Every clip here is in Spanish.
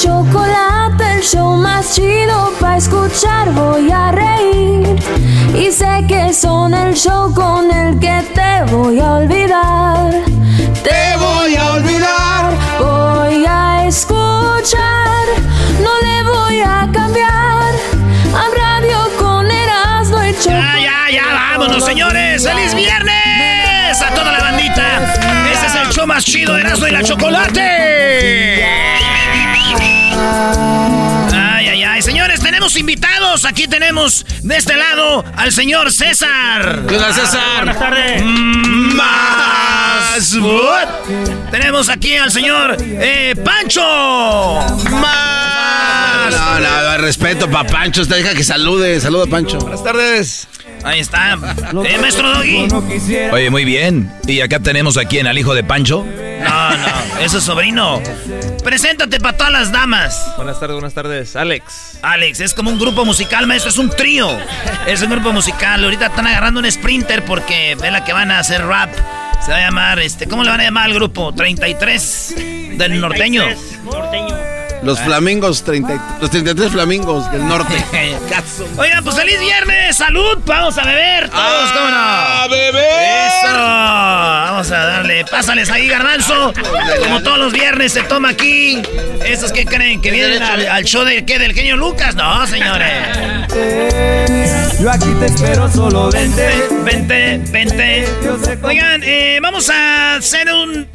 chocolate, el show más chido para escuchar. Voy a reír y sé que son el show con el que te voy a olvidar. Te voy a olvidar. Voy a escuchar, no le voy a cambiar. A radio con Erasmo y chocolate. Ya, ya, ya, vámonos, señores. ¡Feliz viernes! A toda la bandita. Este es el show más chido de Erasmo y la Chocolate. Ay, ay, ay. Señores, tenemos invitados. Aquí tenemos de este lado al señor César. ¿Qué onda, César? Buenas tardes. Más. Tenemos aquí al señor eh, Pancho. Más. No, no, respeto pa' Pancho. Usted deja que salude. Saluda, Pancho. Buenas tardes. Ahí está. Eh, maestro Doggy. Oye, muy bien. Y acá tenemos aquí en al hijo de Pancho. No, no, eso es sobrino. Preséntate para todas las damas. Buenas tardes, buenas tardes. Alex. Alex, es como un grupo musical, maestro, es un trío. Es un grupo musical. Ahorita están agarrando un sprinter porque ve la que van a hacer rap. Se va a llamar, este, ¿cómo le van a llamar al grupo? 33 del norteño. Los flamingos, 30, los 33 flamingos del norte. Oigan, pues feliz viernes, salud, vamos a beber todos, ¿cómo no? ¡A beber! Eso, vamos a darle, pásales ahí, garbanzo. Como todos los viernes se toma aquí. ¿Esos que creen? ¿Que vienen al, al show de, ¿qué, del genio Lucas? No, señores. Yo aquí te espero, solo vente. Vente, vente. Oigan, eh, vamos a hacer un...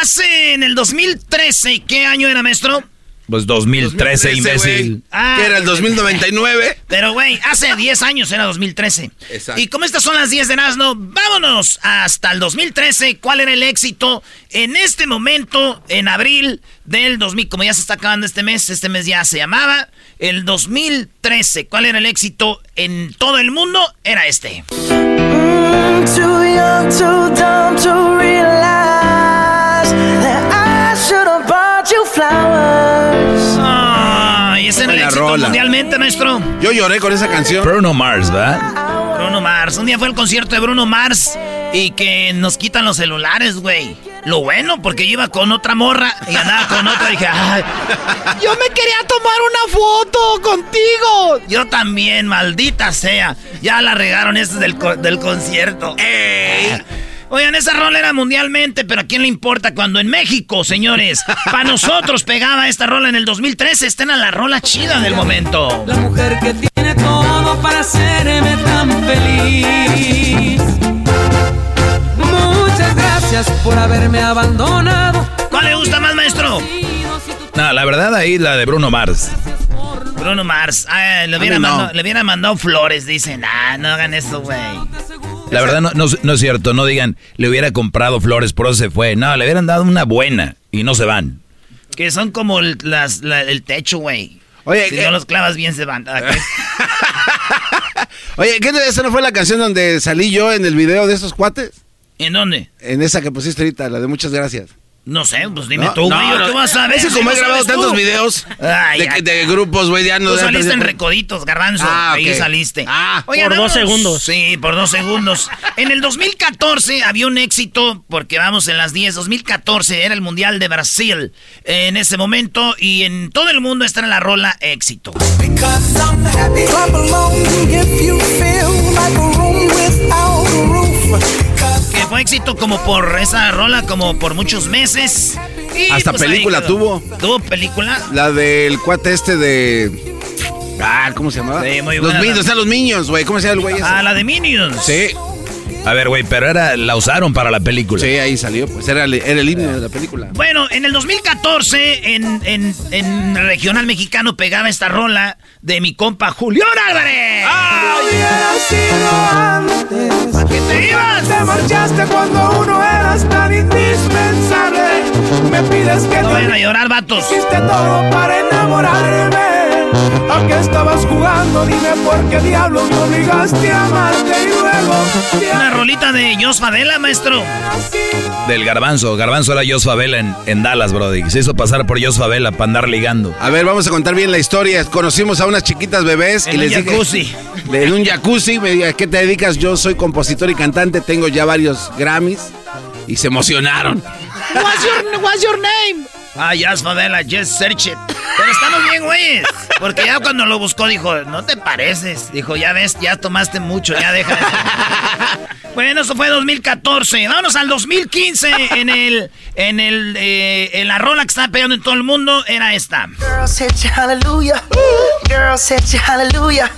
Hace en el 2013, ¿qué año era, maestro? Pues 2013, imbécil. Ah, Que era el 2099. Pero, güey, hace 10 años era 2013. Exacto. Y como estas son las 10 de Nazno, vámonos hasta el 2013. ¿Cuál era el éxito en este momento, en abril del 2000? Como ya se está acabando este mes, este mes ya se llamaba el 2013. ¿Cuál era el éxito en todo el mundo? Era este. Mm, too young, too dumb rola. mundialmente, maestro. Yo lloré con esa canción. Bruno Mars, ¿verdad? Bruno Mars. Un día fue el concierto de Bruno Mars y que nos quitan los celulares, güey. Lo bueno, porque yo iba con otra morra y andaba con otra. Y dije, ay, yo me quería tomar una foto contigo. Yo también, maldita sea. Ya la regaron estos del, co- del concierto. ¡Ey! Oigan, esa rola era mundialmente, pero ¿a quién le importa cuando en México, señores? Para nosotros pegaba esta rola en el 2013. Esta era la rola chida del momento. La mujer que tiene todo para hacerme tan feliz. Muchas gracias por haberme abandonado. ¿Cuál le gusta más, maestro? No, la verdad ahí la de Bruno Mars. Bruno Mars. Ah, le, hubiera no. mandado, le hubiera mandado flores, dicen. Ah, no hagan eso, güey. La verdad no, no, no es cierto, no digan, le hubiera comprado flores, por eso se fue. No, le hubieran dado una buena y no se van. Que son como el, las, la- el techo, güey. Oye, si ¿qué? no los clavas bien se van. Ah, ¿qué? Oye, ¿qué esa no fue la canción donde salí yo en el video de esos cuates? ¿En dónde? En esa que pusiste ahorita, la de muchas gracias. No sé, pues dime No, tú, güey, no, ¿qué vas a ver? como he grabado tantos tú? videos Ay, de, ya. de grupos, güey, ya no... Tú saliste en Recoditos, Garbanzo. Ah, Ahí ok. saliste. Ah, por dos segundos. Sí, por dos segundos. En el 2014 había un éxito, porque vamos en las 10. 2014 era el Mundial de Brasil en ese momento y en todo el mundo esta era la rola éxito. Que fue éxito como por esa rola, como por muchos meses. Y, Hasta pues, película tuvo. ¿Tuvo película? La del cuate este de... Ah, ¿cómo se llamaba? Sí, muy los buena. Minions, o sea, los Minions, güey. ¿Cómo se llama el güey ese? Ah, la de Minions. Sí, A ver, güey, pero era, la usaron para la película. sí, ahí salió. Pues era, el- era el himno de la película. Bueno, en el 2014, en, en, en regional mexicano pegaba esta rola de mi compa Julián Álvarez. ¿A qué te ibas? Te marchaste cuando uno eras tan indispensable. Me pides que No te vayan a llorar, vatos. hiciste todo para enamorarme. ¿A qué estabas jugando? Dime por qué diablo me obligaste a amarte Una rolita de Jos Favela, maestro. Del Garbanzo. Garbanzo era Jos Favela en, en Dallas, brody. Se hizo pasar por Jos Favela para andar ligando. A ver, vamos a contar bien la historia. Conocimos a unas chiquitas bebés En y les dije... jacuzzi. En un jacuzzi, me dije, ¿a qué te dedicas? Yo soy compositor y cantante, tengo ya varios Grammys. Y se emocionaron. What's your, what's your name? Ah, Jos Favela, just search it. Pero estamos bien, güeyes. Porque ya cuando lo buscó dijo, no te pareces. Dijo, ya ves, ya tomaste mucho, ya deja de... Bueno, eso fue 2014. Vámonos al 2015 en el... En el... eh, en la rola que estaba pegando en todo el mundo era esta. Girls hit you hallelujah. Girls hit you hallelujah.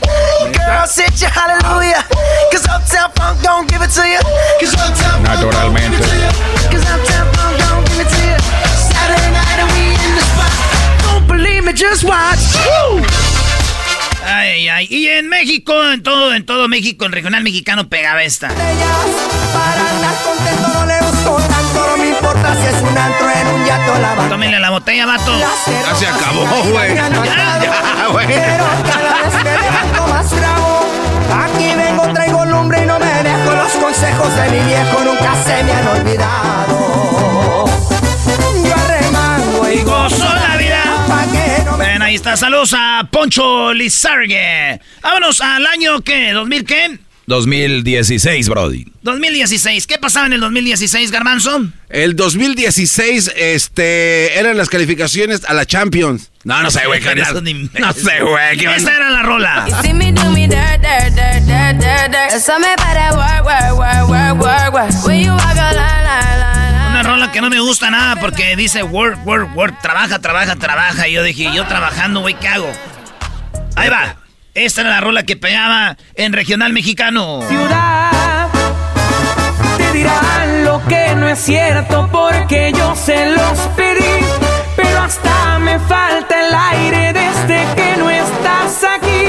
Girls hit you hallelujah. Cause Uptown Funk don't give it to you. Cause Uptown Funk Naturalmente. don't give it to you. Cause Uptown Funk don't give it to you. Ay, ay. Y en México, en todo, en todo México, en regional mexicano pegaba esta. Tómenle la botella, vato. Ya se acabó, güey. Ya, Ya, güey. Pero cada vez que levanto más trago Aquí vengo, traigo lumbre y no me dejo Los consejos de mi viejo nunca se me han olvidado y Gozo la vida. que Bueno, ahí está. Saludos a Poncho Lizargue. Vámonos al año, ¿qué? ¿2000 qué? 2016, brody. 2016. ¿Qué pasaba en el 2016, Garbanzo? El 2016, este, eran las calificaciones a la Champions. No, no sé, güey. No sé, güey. ¿qué onda? Esta era la rola. Que no me gusta nada porque dice work, work, work. Trabaja, trabaja, trabaja. Y yo dije, yo trabajando, güey, ¿qué hago? Ahí va. Esta era la rola que pegaba en regional mexicano. ciudad Te dirán lo que no es cierto porque yo se los pedí Pero hasta me falta el aire desde que no estás aquí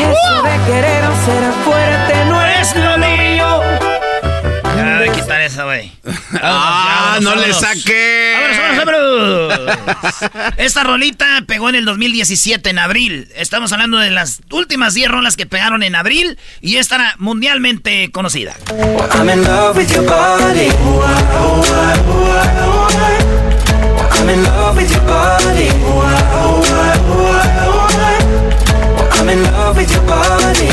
Eso de querer ser fuerte no es lo mío Ya, a quitar esa, güey. Ah, no le saqué. ¡Vámonos, vámonos, vámonos! Esta rolita pegó en el 2017, en abril. Estamos hablando de las últimas 10 rolas que pegaron en abril y esta era mundialmente conocida. I'm in love with your body I'm in love with your body I'm in love with your body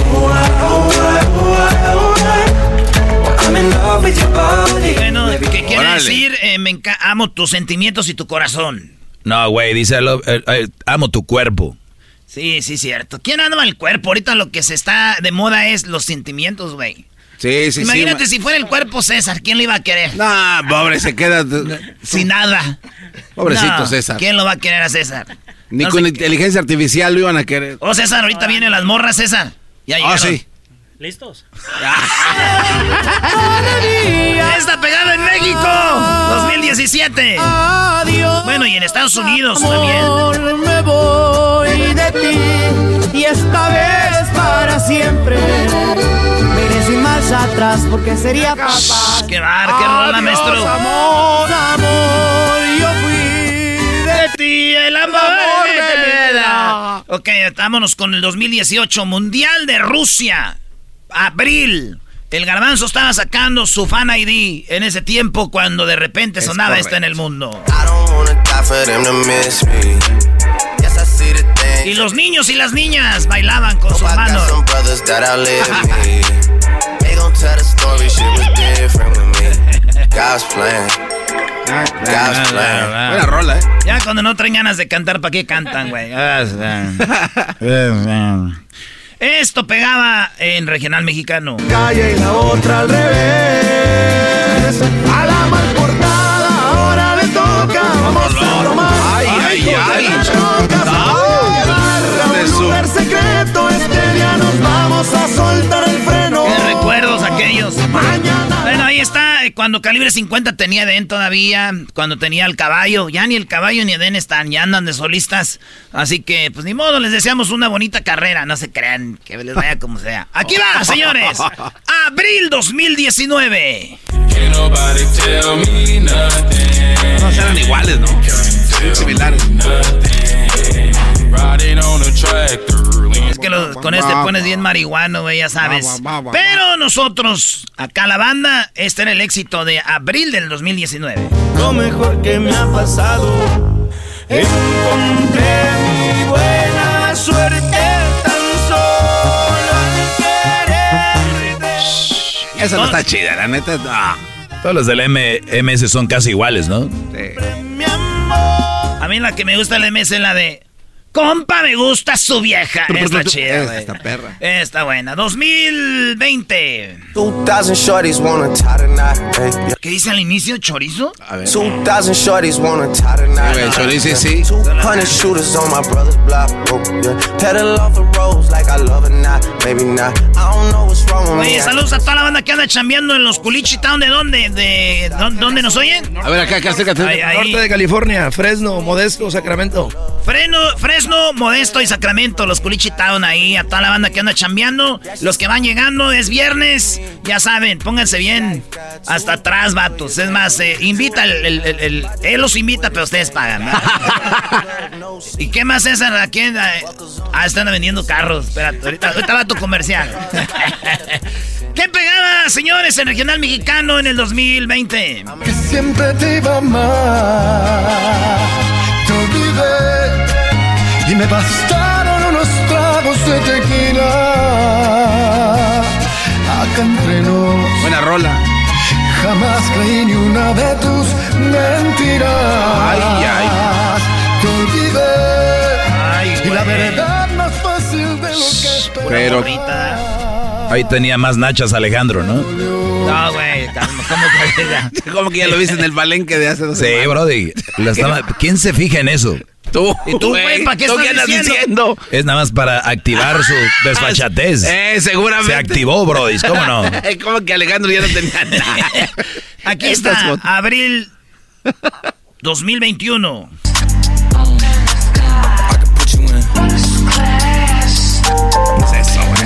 Bueno, ¿qué quiere decir? Eh, me amo tus sentimientos y tu corazón. No, güey, dice, I love- eh, eh, amo tu cuerpo. Sí, sí, cierto. ¿Quién ama el cuerpo? Ahorita lo que se está de moda es los sentimientos, güey. Sí, sí, Imagínate sí. si fuera el cuerpo César, ¿quién le iba a querer? No, pobre, se queda. Sin nada. Pobrecito No, César. ¿Quién lo va a querer a César? Ni No con inteligencia artificial lo iban a querer. Oh, César, ahorita vienen las morras, César. Ya Ah, llegaron. sí. ¿Listos? Esta pegada en México 2017. Bueno, y en Estados Unidos también. me voy de ti y esta vez para siempre. Me iré sin marcha atrás porque sería capaz. Qué bar, qué rola, maestro. Amor, amor, yo fui de ti el amor me Ok, vámonos con el 2018 Mundial de Rusia. Abril. El garbanzo estaba sacando su fan ID en ese tiempo cuando de repente Es sonaba correcto. esto en el mundo. Y los niños y las niñas bailaban con sus manos. Buena rola, ¿eh? Ya cuando no traen ganas de cantar, ¿para qué cantan, güey? Esto pegaba en regional mexicano. Calle y la otra al revés. A la cuando Calibre 50 tenía Eden todavía, cuando tenía el caballo, ya ni el caballo ni Eden están, ya andan de solistas, así que pues ni modo, les deseamos una bonita carrera, no se crean, que les vaya como sea. Aquí va, señores, abril 2019. No, eran iguales, ¿no? Similares. Es que con este pones bien marihuano, güey, ya sabes. Pero nosotros, acá la banda, este era el éxito de abril del 2019. Lo mejor que me ha pasado. Encontré mi buena suerte tan solo al quererte. Esa no está chida, la neta. No. Todos los del M MS son casi iguales, ¿no? Amor. A mí la que me gusta el MS es la de... Compa, me gusta su vieja. Está chida, está perra. Está buena. 2020. 2,000 shorties wanna tie tonight. Hey. ¿Qué dice al inicio, chorizo? A ver. 2,000 shorties wanna tie tonight. Sí, chorizo, sí. 200 shooters on my brother's block. Oh, yeah. Pedal off the roads like I love it not. Maybe not. I don't know what's wrong with me. Oye, saludos a toda la banda que anda chambeando en los Culichi Town. ¿De dónde? ¿De dó- dónde nos oyen? A ver, acá, acá, acércate. Norte de California, Fresno, Modesto, Sacramento. Freno, Fresno, Modesto y Sacramento, los Culichi Town ahí, a toda la banda que anda chambeando. Los que van llegando, es viernes, ya saben, pónganse bien hasta atrás, vatos. Es más, eh, invita, el, el- el- el- él los invita, pero ustedes pagan. ¿Y qué más es a quién? Ah, están vendiendo carros. Espérate, ahorita, ahorita va tu comercial. ¿Qué pegaba, señores, en Regional Mexicano en el 2020? Que siempre te iba amar. Te olvidé. Y me bastaron unos tragos de tequila. Acá entre nos. Buena rola. Jamás creí ni una de tus mentiras. Ay, ay. Te olvidé. Ay, y la verdad más fácil de lo que esperaba. Pero Ahorita. Ahí tenía más nachas Alejandro, ¿no? No, güey, ¿cómo que que ya lo viste en el palenque de hace dos Sí, semanas. Brody. La estaba- ¿Quién se fija en eso? Tú, ¿Y tú, güey, para qué ¿tú estás andas diciendo? Es nada más para activar su desfachatez. Eh, seguramente. Se activó, Brody. ¿Cómo no? Como que Alejandro ya no tenía nada. Aquí está, abril 2021. ¿Qué es eso, güey?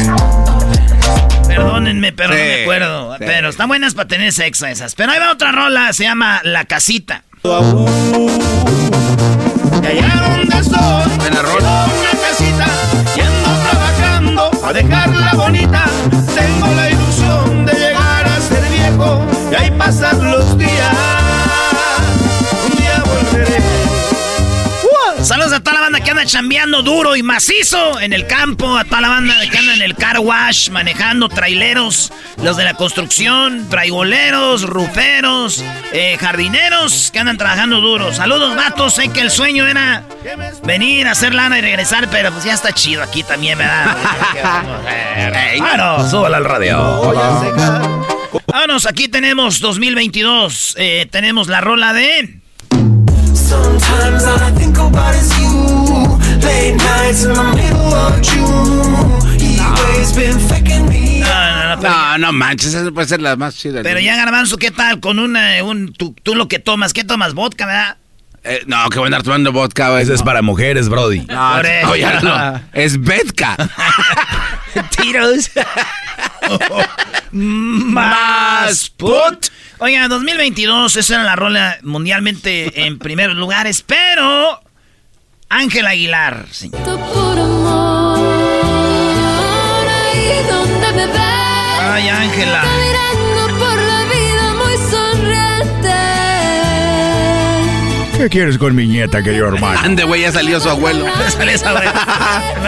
Perdónenme, pero no me acuerdo. sí. Pero están buenas para tener sexo esas. Pero ahí va otra rola, se llama La Casita. Y allá donde rola. tengo una casita, yendo trabajando a dejarla bonita. Tengo la ilusión de llegar a ser viejo y ahí pasar los días. Que anda chambeando duro y macizo en el campo, a toda la banda que anda en el car wash, manejando traileros, los de la construcción, traiboleros, ruferos, eh, jardineros que andan trabajando duro. Saludos, vatos. Sé que el sueño era venir a hacer lana y regresar, pero pues ya está chido aquí también, ¿verdad? ¿Qué vamos a hacer? Bueno, súbala al radio. Vámonos, aquí tenemos 2022. eh, tenemos la rola de. Sometimes all I think about is you. Late nights in the middle of June. He always been faking me. No, no, no, pero- No, no manches, esa puede ser la más chida. Pero ya, Garbanzo, ¿qué tal con una, un, tú, tú lo que tomas? ¿Qué tomas? ¿Vodka, verdad? Eh, no, que voy a andar tomando vodka. Ese es para mujeres, Brody. No, Por eso. no, ya no. Es vodka. Tiros. Más put. Oiga, 2022, esa era la rola mundialmente en primeros lugares, pero... Ángel Aguilar, señor. Por amor, ahí donde me ves. Ay, Ángela. Caminando por la vida muy sonriente. ¿Qué quieres con mi nieta, querido hermano? Ande, güey, ya salió su abuelo. Sale su abuelo.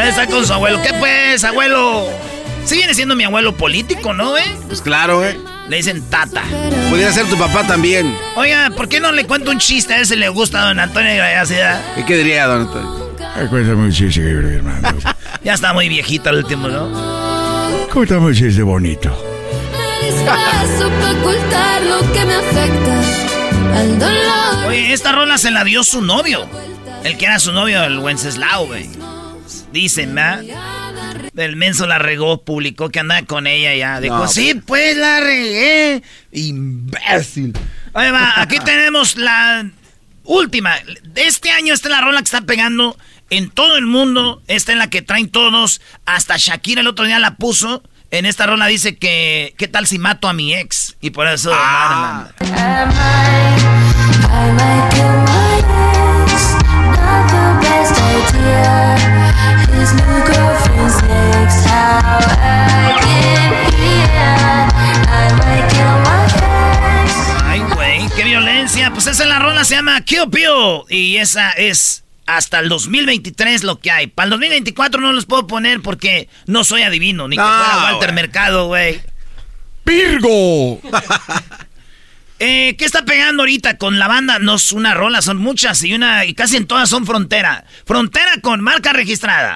Estar con su abuelo. ¿Qué pues, abuelo? Sí viene siendo mi abuelo político, ¿no, eh? Pues claro, güey. Le dicen tata. Podría ser tu papá también. Oiga, ¿por qué no le cuento un chiste? A ver si le gusta a don Antonio Gracias. ¿Y qué diría, don Antonio? Cuéntame un chiste, hermano. Ya está muy viejito el último, ¿no? Cuéntame un chiste bonito. Me disfrazo para ocultar lo que me afecta. Al dolor. Oye, esta rola se la dio su novio. El que era su novio, el Wenceslao, güey. Dicen, ¿verdad? El menso la regó, publicó que andaba con ella ya. Dijo, No, sí, pues la regué. Imbécil. Oye, va, aquí tenemos la última. De este año esta es la rola que está pegando en todo el mundo. Esta es la que traen todos. Hasta Shakira el otro día la puso. En esta rola dice que, ¿qué tal si mato a mi ex? Y por eso... Ah. Se llama Kill Bill. Y esa es hasta el 2023 lo que hay. Para el 2024 no los puedo poner porque no soy adivino, ni que No, fuera Walter. Mercado, güey. ¡Virgo! Eh, ¿Qué está pegando ahorita con la banda? No es una rola, son muchas y una y casi en todas son frontera. Frontera con marca registrada.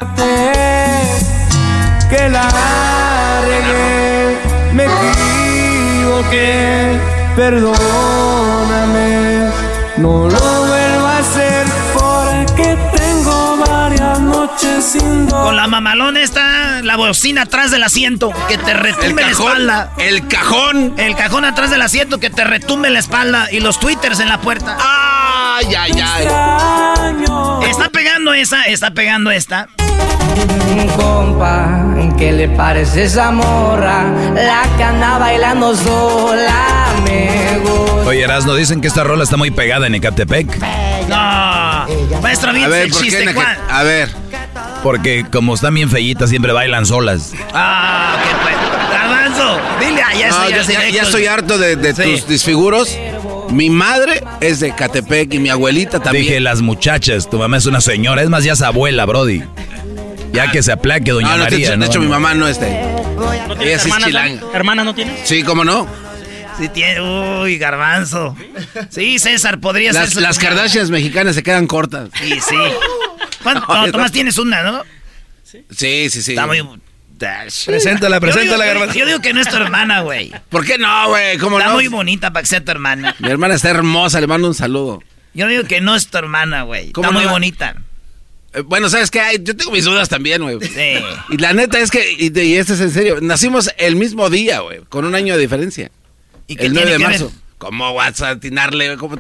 que la regué, me equivoqué, perdóname, no lo vuelvo a hacer porque tengo varias noches sin dormir. Con la mamalona está la bocina atrás del asiento que te El retumbe la espalda. El cajón. El cajón atrás del asiento que te retumbe la espalda y los twitters en la puerta. Ay, ay, ay. Está pegando esa, está pegando esta. Un compa, ¿qué le parece esa morra? La anda bailando sola, me gusta. Oye, Erasno, dicen que esta rola está muy pegada en Ecatepec. No. Maestro, A bien ver, el ¿por qué? chiste, Naca- Juan. A ver. Porque como están bien fellitas, siempre bailan solas. Ah, qué pues. Garbanzo, dile, ah, ya No, estoy, ya, ya, ya- estoy harto de, de Sí. tus disfiguros. Mi madre es de Catepec y mi abuelita también. Dije, las muchachas, tu mamá es una señora, es más, ya es abuela, Brody. Ya que se aplaque, doña no, no, de María. hecho, ¿no? de hecho, mi mamá no es de. ¿No Ella sí es hermanas? chilanga. Dan? ¿Hermanas no tienes? Sí, ¿cómo no? Sí tiene, uy, garbanzo. Sí, César, podría Las, ser. las. Kardashians mexicanas se quedan cortas. Sí, sí. ¿Cuánto? No, No, no. Tomás tienes una, ¿no? Sí, sí, sí. Está muy. Preséntala, preséntala, digo, Garbanzo. yo digo que no es tu hermana, güey. ¿Por qué no, güey? ¿Cómo Está no? muy bonita para que sea tu hermana. Mi hermana está hermosa, le mando un saludo. Yo digo que no es tu hermana, güey. ¿Cómo Está no muy bonita. Eh, bueno, ¿sabes qué? Ay, Yo tengo mis dudas también, güey. Sí. Y la neta es que, y, y esto es en serio, nacimos el mismo día, güey, con un año de diferencia. ¿Y qué El 9 de marzo. ver? ¿Cómo vas a atinarle? güey? ¿Cómo?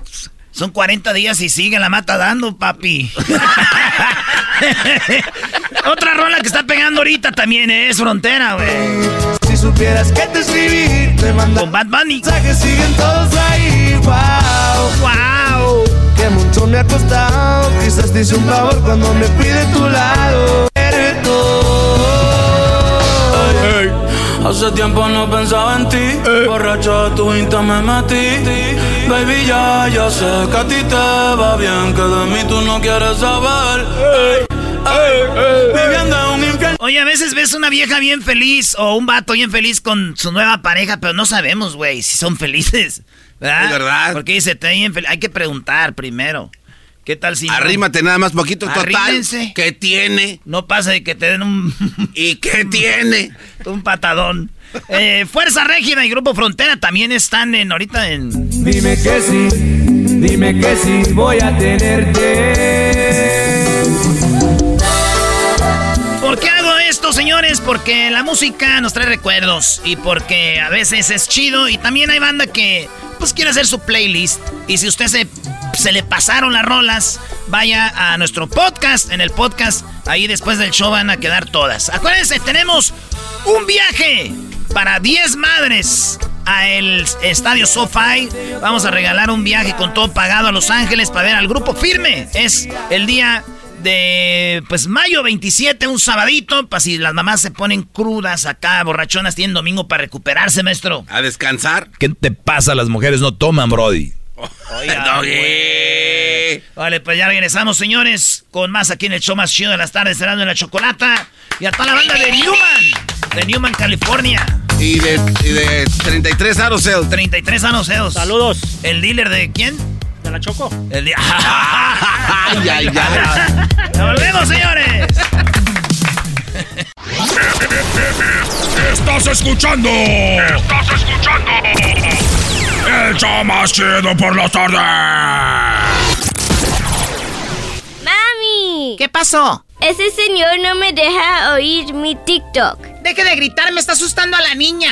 Son 40 días y sigue la mata dando, papi. Otra rola que está pegando ahorita también es Frontera, güey. Si supieras que te escribí, te mandé Con Bad Bunny. mensajes, siguen todos ahí. Wow, ¡Wow! que mucho me ha costado. Quizás te hice un favor cuando me fui de tu lado. Eres tú. Hace tiempo no pensaba en ti, borracho de tu insta me metí. Baby, ya, ya sé que a ti te va bien, que de mí tú no quieres saber. Ey, ey, ey. Viviendo en un infierno. Oye, a veces ves una vieja bien feliz o un vato bien feliz con su nueva pareja, pero no sabemos, güey, si son felices. ¿Verdad? Es verdad. Porque dice, "Te bien fel-". hay que preguntar primero. ¿Qué tal si no? Arrímate nada más poquito, total. Arrímense. ¿Qué tiene? No pasa de que te den un... ¿Y qué tiene? un patadón. Eh, Fuerza Régida y Grupo Frontera también están en ahorita en... Dime que sí, dime que sí, voy a tenerte. ¿Por qué señores? Porque la música nos trae recuerdos y porque a veces es chido y también hay banda que pues quiere hacer su playlist y si usted se, se le pasaron las rolas, vaya a nuestro podcast, en el podcast, ahí después del show van a quedar todas. Acuérdense, tenemos un viaje para 10 madres a el estadio SoFi. Vamos a regalar un viaje con todo pagado a Los Ángeles para ver al grupo firme. Es el día de pues mayo 27, un sabadito, para si las mamás se ponen crudas acá, borrachonas, tienen domingo para recuperarse, maestro. A descansar. ¿Qué te pasa? Las mujeres no toman, Brody. Oiga, güey. Vale, pues ya regresamos, señores, con más aquí en el show más chido de las tardes, cerrando en la chocolata. Y a toda la banda de Newman, de Newman, California. Y de, y de 33 Anos 33 Anos Saludos. ¿El dealer de quién? ¿De la Choco? El de... ay, ay, ay. ¡Nos volvemos, señores! Estás escuchando. Estás escuchando. El show más chido por la tarde. ¡Mami! ¿Qué pasó? Ese señor no me deja oír mi TikTok. Deje de gritar, me está asustando a la niña.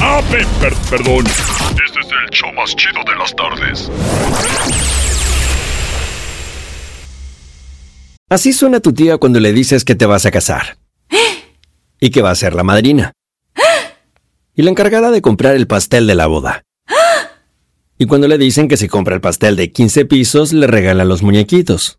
Ah, pe- per- perdón. Este es el show más chido de las tardes. Así suena tu tía cuando le dices que te vas a casar. Y que va a ser la madrina. Y la encargada de comprar el pastel de la boda. Y cuando le dicen que si compra el pastel de 15 pisos, le regalan los muñequitos.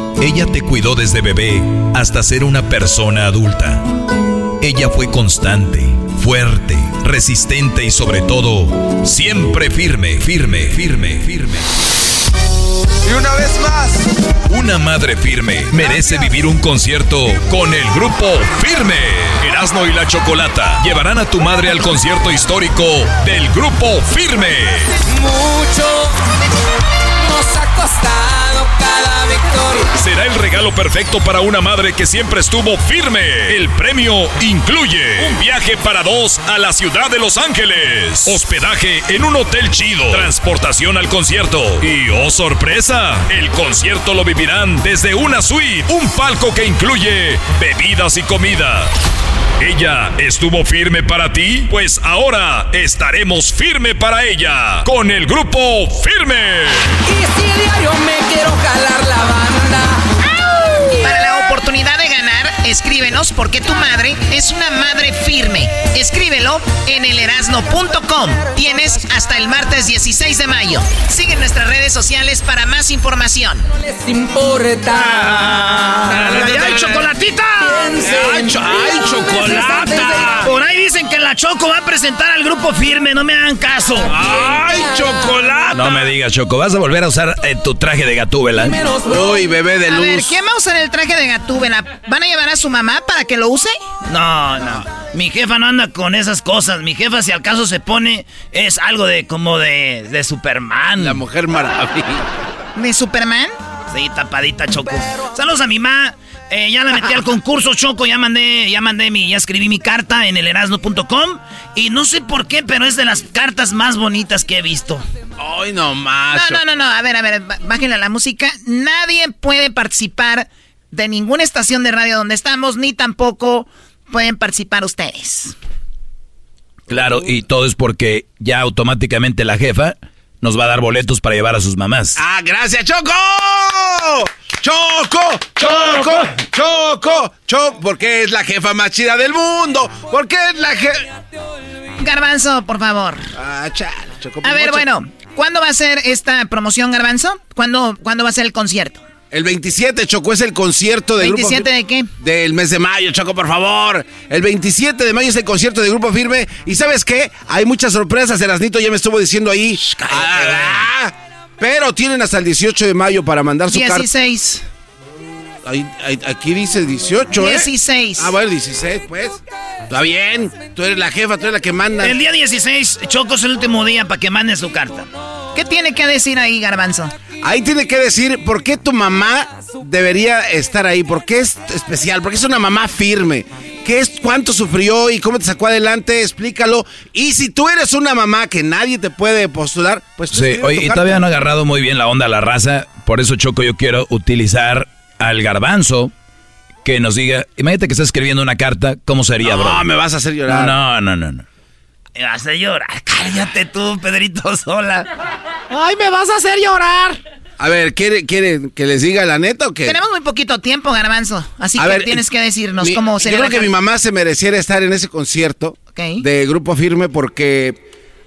Ella te cuidó desde bebé hasta ser una persona adulta. Ella fue constante, fuerte, resistente y sobre todo, siempre firme, firme, firme, firme. Y una vez más. Una madre firme merece vivir un concierto con el grupo Firme. Erasmo y la Chocolata llevarán a tu madre al concierto histórico del grupo Firme. Mucho nos ha costado victoria. Será el regalo perfecto para una madre que siempre estuvo firme. El premio incluye un viaje para dos a la ciudad de Los Ángeles, hospedaje en un hotel chido, transportación al concierto y, oh sorpresa, el concierto lo vivirán desde una suite, un palco que incluye bebidas y comida. ¿Ella estuvo firme para ti? Pues ahora estaremos firme para ella con el grupo Firme. Y si diario me quiero jalar la banda. Para la oportunidad de ganar, escríbenos porque tu madre es una madre firme. Escríbelo en elerasno.com. Tienes hasta el martes 16 de mayo. Sigue nuestras redes sociales para más información. Les importa. ¡Ay, chocolatita! ¡Ay, cho- ay, chocolata! Por ahí la Choco va a presentar al grupo firme, no me hagan caso. ¡Ay, chocolate! No me digas, Choco, ¿vas a volver a usar eh, tu traje de gatúbela? Uy, bebé de A ver, luz. ¿quién va a usar el traje de Gatúbela? ¿Van a llevar a su mamá para que lo use? No, no. Mi jefa no anda con esas cosas. Mi jefa, si al caso se pone, es algo de como de, de Superman. La mujer maravilla. ¿De Superman? Sí, tapadita, Choco. Saludos a mi mamá. Eh, ya la metí al concurso, Choco. Ya mandé, ya mandé mi, ya escribí mi carta en elerasno.com. Y no sé por qué, pero es de las cartas más bonitas que he visto. Ay, no más. No, no, no, no. A ver, a ver, bá- bájenle a la música. Nadie puede participar de ninguna estación de radio donde estamos, ni tampoco pueden participar ustedes. Claro, y todo es porque ya automáticamente la jefa nos va a dar boletos para llevar a sus mamás. ¡Ah, gracias, Choco! ¡Choco! ¡Choco! ¡Choco! ¡Choco! Porque es la jefa más chida del mundo. Porque es la jefa. Garbanzo, por favor. Ah, chale, Choco. A ver, bueno, ¿cuándo va a ser esta promoción, Garbanzo? ¿Cuándo, ¿cuándo va a ser el concierto? El 27, Choco, es el concierto de ¿27 Grupo de qué? Del mes de mayo, Choco, por favor. El 27 de mayo es el concierto de Grupo Firme. ¿Y sabes qué? Hay muchas sorpresas. Erasnito ya me estuvo diciendo ahí. Ah, pero tienen hasta el 18 de mayo para mandar su carta. 16. Ahí- ahí- aquí dice 18, ¿eh? 16. Ah, bueno, 16, pues. Está bien. Tú eres la jefa, tú eres la que manda. El día 16, Choco es el último día para que mande su carta. ¿Qué tiene que decir ahí, Garbanzo? Ahí tiene que decir por qué tu mamá debería estar ahí, por qué es especial, porque es una mamá firme. ¿Qué es cuánto sufrió y cómo te sacó adelante? Explícalo. Y si tú eres una mamá que nadie te puede postular, pues tú Sí, oye, y todavía no ha agarrado muy bien la onda a la raza. Por eso, Choco, yo quiero utilizar al garbanzo que nos diga. Imagínate que está escribiendo una carta, ¿cómo sería, No, bro? me vas a hacer llorar. No, no, no, no. Me vas a llorar. Cállate tú, Pedrito Sola. ¡Ay, me vas a hacer llorar! A ver, ¿quiere, quiere que les diga la neta o qué? Tenemos muy poquito tiempo, Garbanzo. Así A que ver, tienes que decirnos Mi- cómo Yo sería creo la que mi mamá se mereciera estar en ese concierto de Grupo Firme porque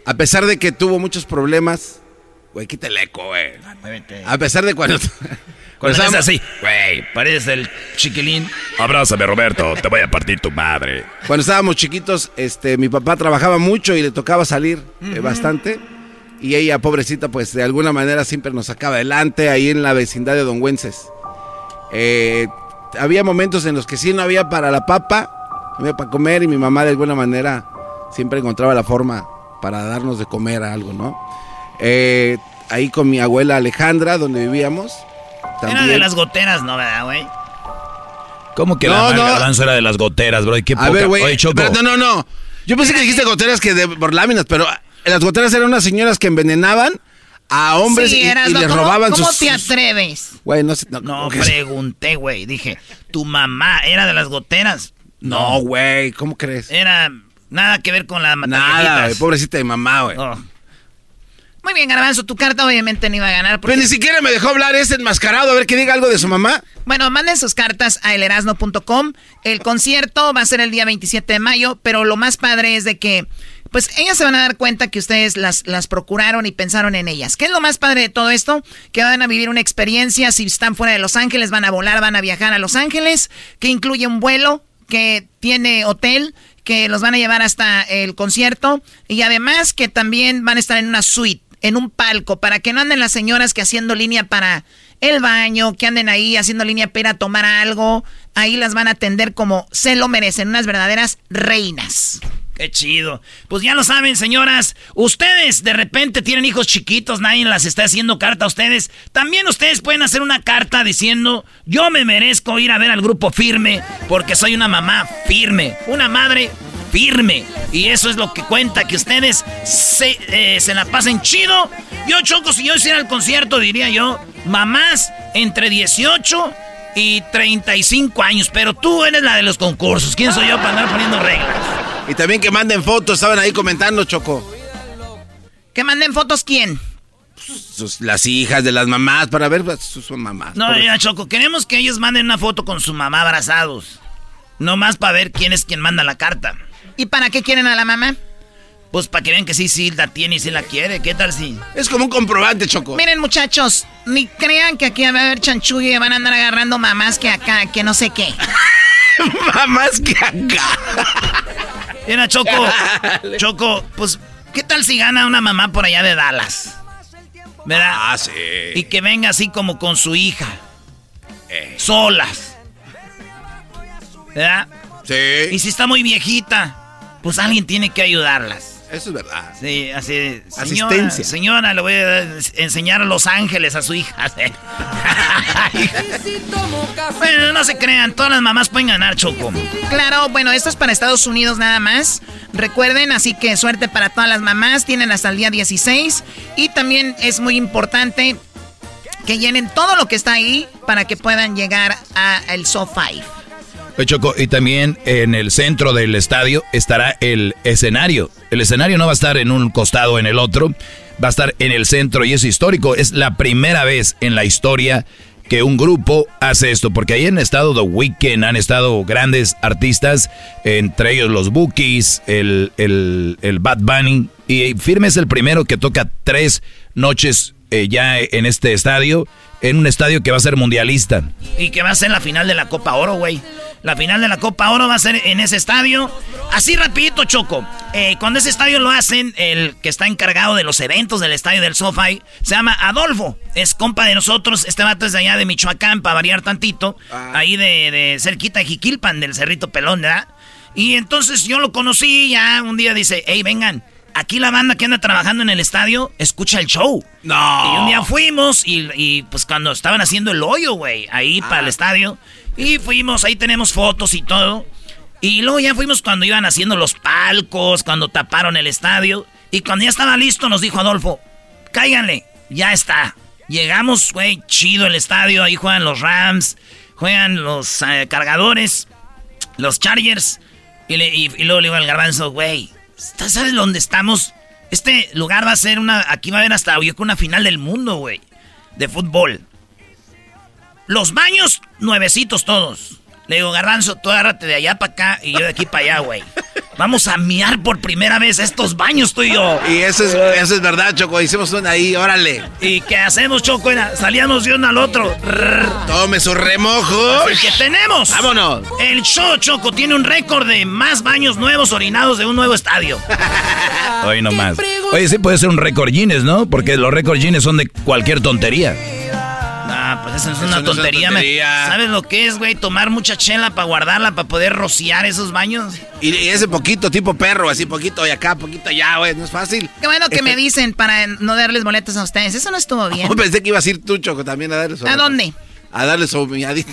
a pesar de que tuvo muchos problemas, güey, quítale eco, güey. A pesar de cuando Cuando así, güey, pareces el chiquilín. Abrázame, Roberto, te voy a partir tu madre. Cuando estábamos chiquitos, este, mi papá trabajaba mucho y le tocaba salir eh, bastante. Y ella, pobrecita, pues de alguna manera siempre nos sacaba adelante ahí en la vecindad de Don Güences. Eh, había momentos en los que sí no había para la papa, no había para comer y mi mamá de alguna manera siempre encontraba la forma para darnos de comer algo, ¿no? Eh, ahí con mi abuela Alejandra, donde vivíamos. Era de las goteras, ¿no, verdad, güey? ¿Cómo que No, la no. garbanzo era de las goteras, bro? ¿Y qué A poca? ver, güey. Oye, Choco. pero No, no, no. Yo pensé que dijiste goteras que de, por láminas, pero las goteras eran unas señoras que envenenaban a hombres Sí, y, eras, y ¿no? les ¿Cómo- robaban ¿Cómo sus. te sus- atreves? Güey, no sé. No, No, ¿cómo pregunté, güey. Dije, ¿tu mamá era de las goteras? No, güey, ¿cómo crees? Era nada que ver con la Nada, güey, pobrecita de mamá, güey. Oh. Muy bien, Garbanzo, tu carta obviamente no iba a ganar. porque- Pero ni siquiera me dejó hablar ese enmascarado, a ver que diga algo de su mamá. Bueno, manden sus cartas a elerasno.com. El concierto va a ser el día 27 de mayo, pero lo más padre es de que, pues ellas se van a dar cuenta que ustedes las, las procuraron y pensaron en ellas. ¿Qué es lo más padre de todo esto? Que van a vivir una experiencia, si están fuera de Los Ángeles, van a volar, van a viajar a Los Ángeles, que incluye un vuelo, que tiene hotel, que los van a llevar hasta el concierto y además que también van a estar en una suite, en un palco, para que no anden las señoras que haciendo línea para el baño, que anden ahí haciendo línea para tomar algo. Ahí las van a atender como se lo merecen, unas verdaderas reinas. Qué chido. Pues ya lo saben, señoras. Ustedes de repente tienen hijos chiquitos, nadie las está haciendo carta a ustedes. También ustedes pueden hacer una carta diciendo, yo me merezco ir a ver al grupo firme porque soy una mamá firme, una madre firme. Y eso es lo que cuenta, que ustedes se, eh, se la pasen chido. Yo, Choco, si yo hiciera el concierto, diría yo, mamás entre 18 y 35 años. Pero tú eres la de los concursos. ¿Quién soy yo para andar poniendo reglas? Y también que manden fotos, estaban ahí comentando, Choco. ¿Que manden fotos quién? Sus- las hijas de las mamás, para ver pues, sus sus mamás. No, ya, Choco, queremos que ellos manden una foto con su mamá abrazados. No más para ver quién es quien manda la carta. ¿Y para qué quieren a la mamá? Pues para que vean que sí, sí la tiene y sí la quiere. ¿Qué tal si? Es como un comprobante, Choco. Miren, muchachos, ni crean que aquí va a haber chanchullo y van a andar agarrando mamás que acá, que no sé qué. mamás que acá. Mira, Choco, Choco, pues, ¿qué tal si gana una mamá por allá de Dallas? ¿Verdad? Ah, sí. Y que venga así como con su hija. Solas. ¿Verdad? Sí. Y si está muy viejita, pues alguien tiene que ayudarlas. Eso es verdad. Sí, así de, señora, Asistencia. señora, le voy a enseñar a Los Ángeles a su hija. bueno, no se crean, todas las mamás pueden ganar, Choco. Claro, bueno, esto es para Estados Unidos nada más. Recuerden, así que suerte para todas las mamás, tienen hasta el día 16. Y también es muy importante que llenen todo lo que está ahí para que puedan llegar al SoFi. Choco, y también en el centro del estadio estará el escenario. El escenario no va a estar en un costado o en el otro, va a estar en el centro y es histórico. Es la primera vez en la historia que un grupo hace esto, porque ahí han estado The Weeknd, han estado grandes artistas, entre ellos los Bookies, el, el, el Bad Bunny, y Firme es el primero que toca tres noches eh, ya en este estadio, en un estadio que va a ser mundialista. Y que va a ser la final de la Copa Oro, güey. La final de la Copa Oro va a ser en ese estadio. Así rapidito, Choco. Eh, cuando ese estadio lo hacen, el que está encargado de los eventos del estadio del SoFi se llama Adolfo. Es compa de nosotros. Este vato es de allá de Michoacán, para variar tantito. Ah. Ahí de, de, cerquita de Jiquilpan, del Cerrito Pelón, ¿verdad? Y entonces yo lo conocí ya un día dice, hey, vengan. Aquí la banda que anda trabajando en el estadio escucha el show. No. Y un día fuimos y, pues cuando estaban haciendo el hoyo, güey, ahí para el ah. estadio. Y fuimos, ahí tenemos fotos y todo. Y luego ya fuimos cuando iban haciendo los palcos, cuando taparon el estadio. Y cuando ya estaba listo, nos dijo Adolfo, cáiganle, ya está. Llegamos, güey, chido el estadio, ahí juegan los Rams, juegan los eh, cargadores, los Chargers. Y, luego le digo al garbanzo, güey, ¿sabes dónde estamos? Este lugar va a ser una, aquí va a haber hasta, yo una final del mundo, güey, de fútbol. Los baños, nuevecitos todos. Le digo, Garranzo, tú agárrate de allá para acá y yo de aquí para allá, güey. Vamos a miar por primera vez estos baños tú y yo. Y eso es, eso es verdad, Choco. Hicimos una ahí, órale. ¿Y qué hacemos, Choco? Salíamos de uno al otro. Tome su remojo. ¿Y qué tenemos? Vámonos. El show, Choco, tiene un récord de más baños nuevos orinados de un nuevo estadio. Hoy nomás. Oye, sí puede ser un récord Guinness, ¿no? Porque los récord Guinness son de cualquier tontería. Ah, pues eso es una tontería. ¿Sabes lo que es, güey? Tomar mucha chela para guardarla, para poder rociar esos baños. Y, ese poquito, tipo perro, así poquito y acá, poquito allá, güey. No es fácil. Qué bueno que me este dicen para no darles boletos a ustedes. Eso no estuvo bien. pensé que ibas a ir tú, Choco, también a darles ¿A dónde? A darles su humilladita.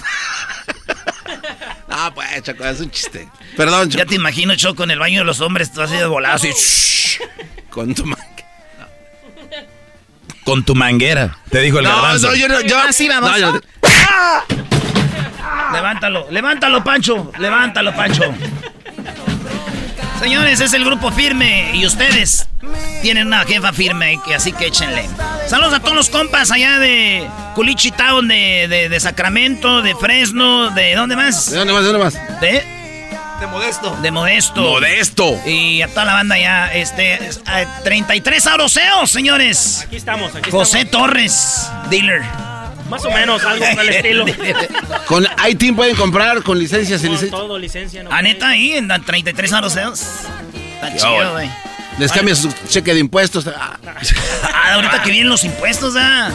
Ah, pues, Choco, es un chiste. Perdón, Choco. Ya te imagino, Choco, en el baño de los hombres, tú has ido volado así. Con tu con tu manguera, te dijo el no, No, yo no, yo... Así vamos. Levántalo, levántalo, Pancho. Levántalo, Pancho. Señores, es el grupo firme y ustedes tienen una jefa firme, así que échenle. Saludos a todos los compas allá de Culichi Town, de, de, Sacramento, de Fresno, de ¿dónde más? ¿De dónde más? ¿De dónde más? De de Modesto. De Modesto. Modesto. Y a toda la banda ya, este, 33 aroseos, señores. Aquí estamos, aquí José Torres, dealer. Más o menos, algo por el estilo. con iTeam pueden comprar con licencias y licencias. Todo licencia. No ¿A neta ahí, en 33 aroseos? Está chido, güey. Les cambia su cheque de impuestos. Ah, ahorita que vienen los impuestos, ¿ah?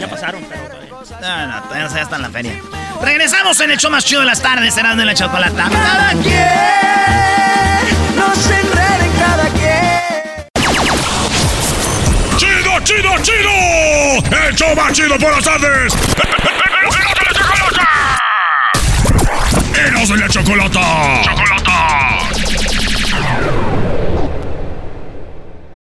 Ya pasaron, pero todavía. No, no, todavía no está en la feria. Regresamos en el show más chido de las tardes, será de la chocolata. Cada quien, no se enreden cada quien. ¡Chido, chido, chido! ¡El show más chido por las tardes! ¡Eros de la chocolata! ¡Chocolata!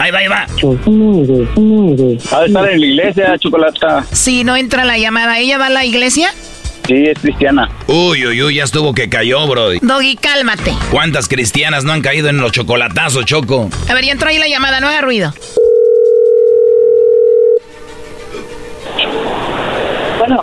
Ahí va, ahí va. Ha de estar en la iglesia, chocolata. Sí, no entra la llamada. ¿Ella va a la iglesia? Sí, es cristiana. Uy, uy, uy, ya estuvo que cayó, bro. Doggy, cálmate. ¿Cuántas cristianas no han caído en los chocolatazos, Choco? A ver, ya entró ahí la llamada, no haga ruido. Bueno.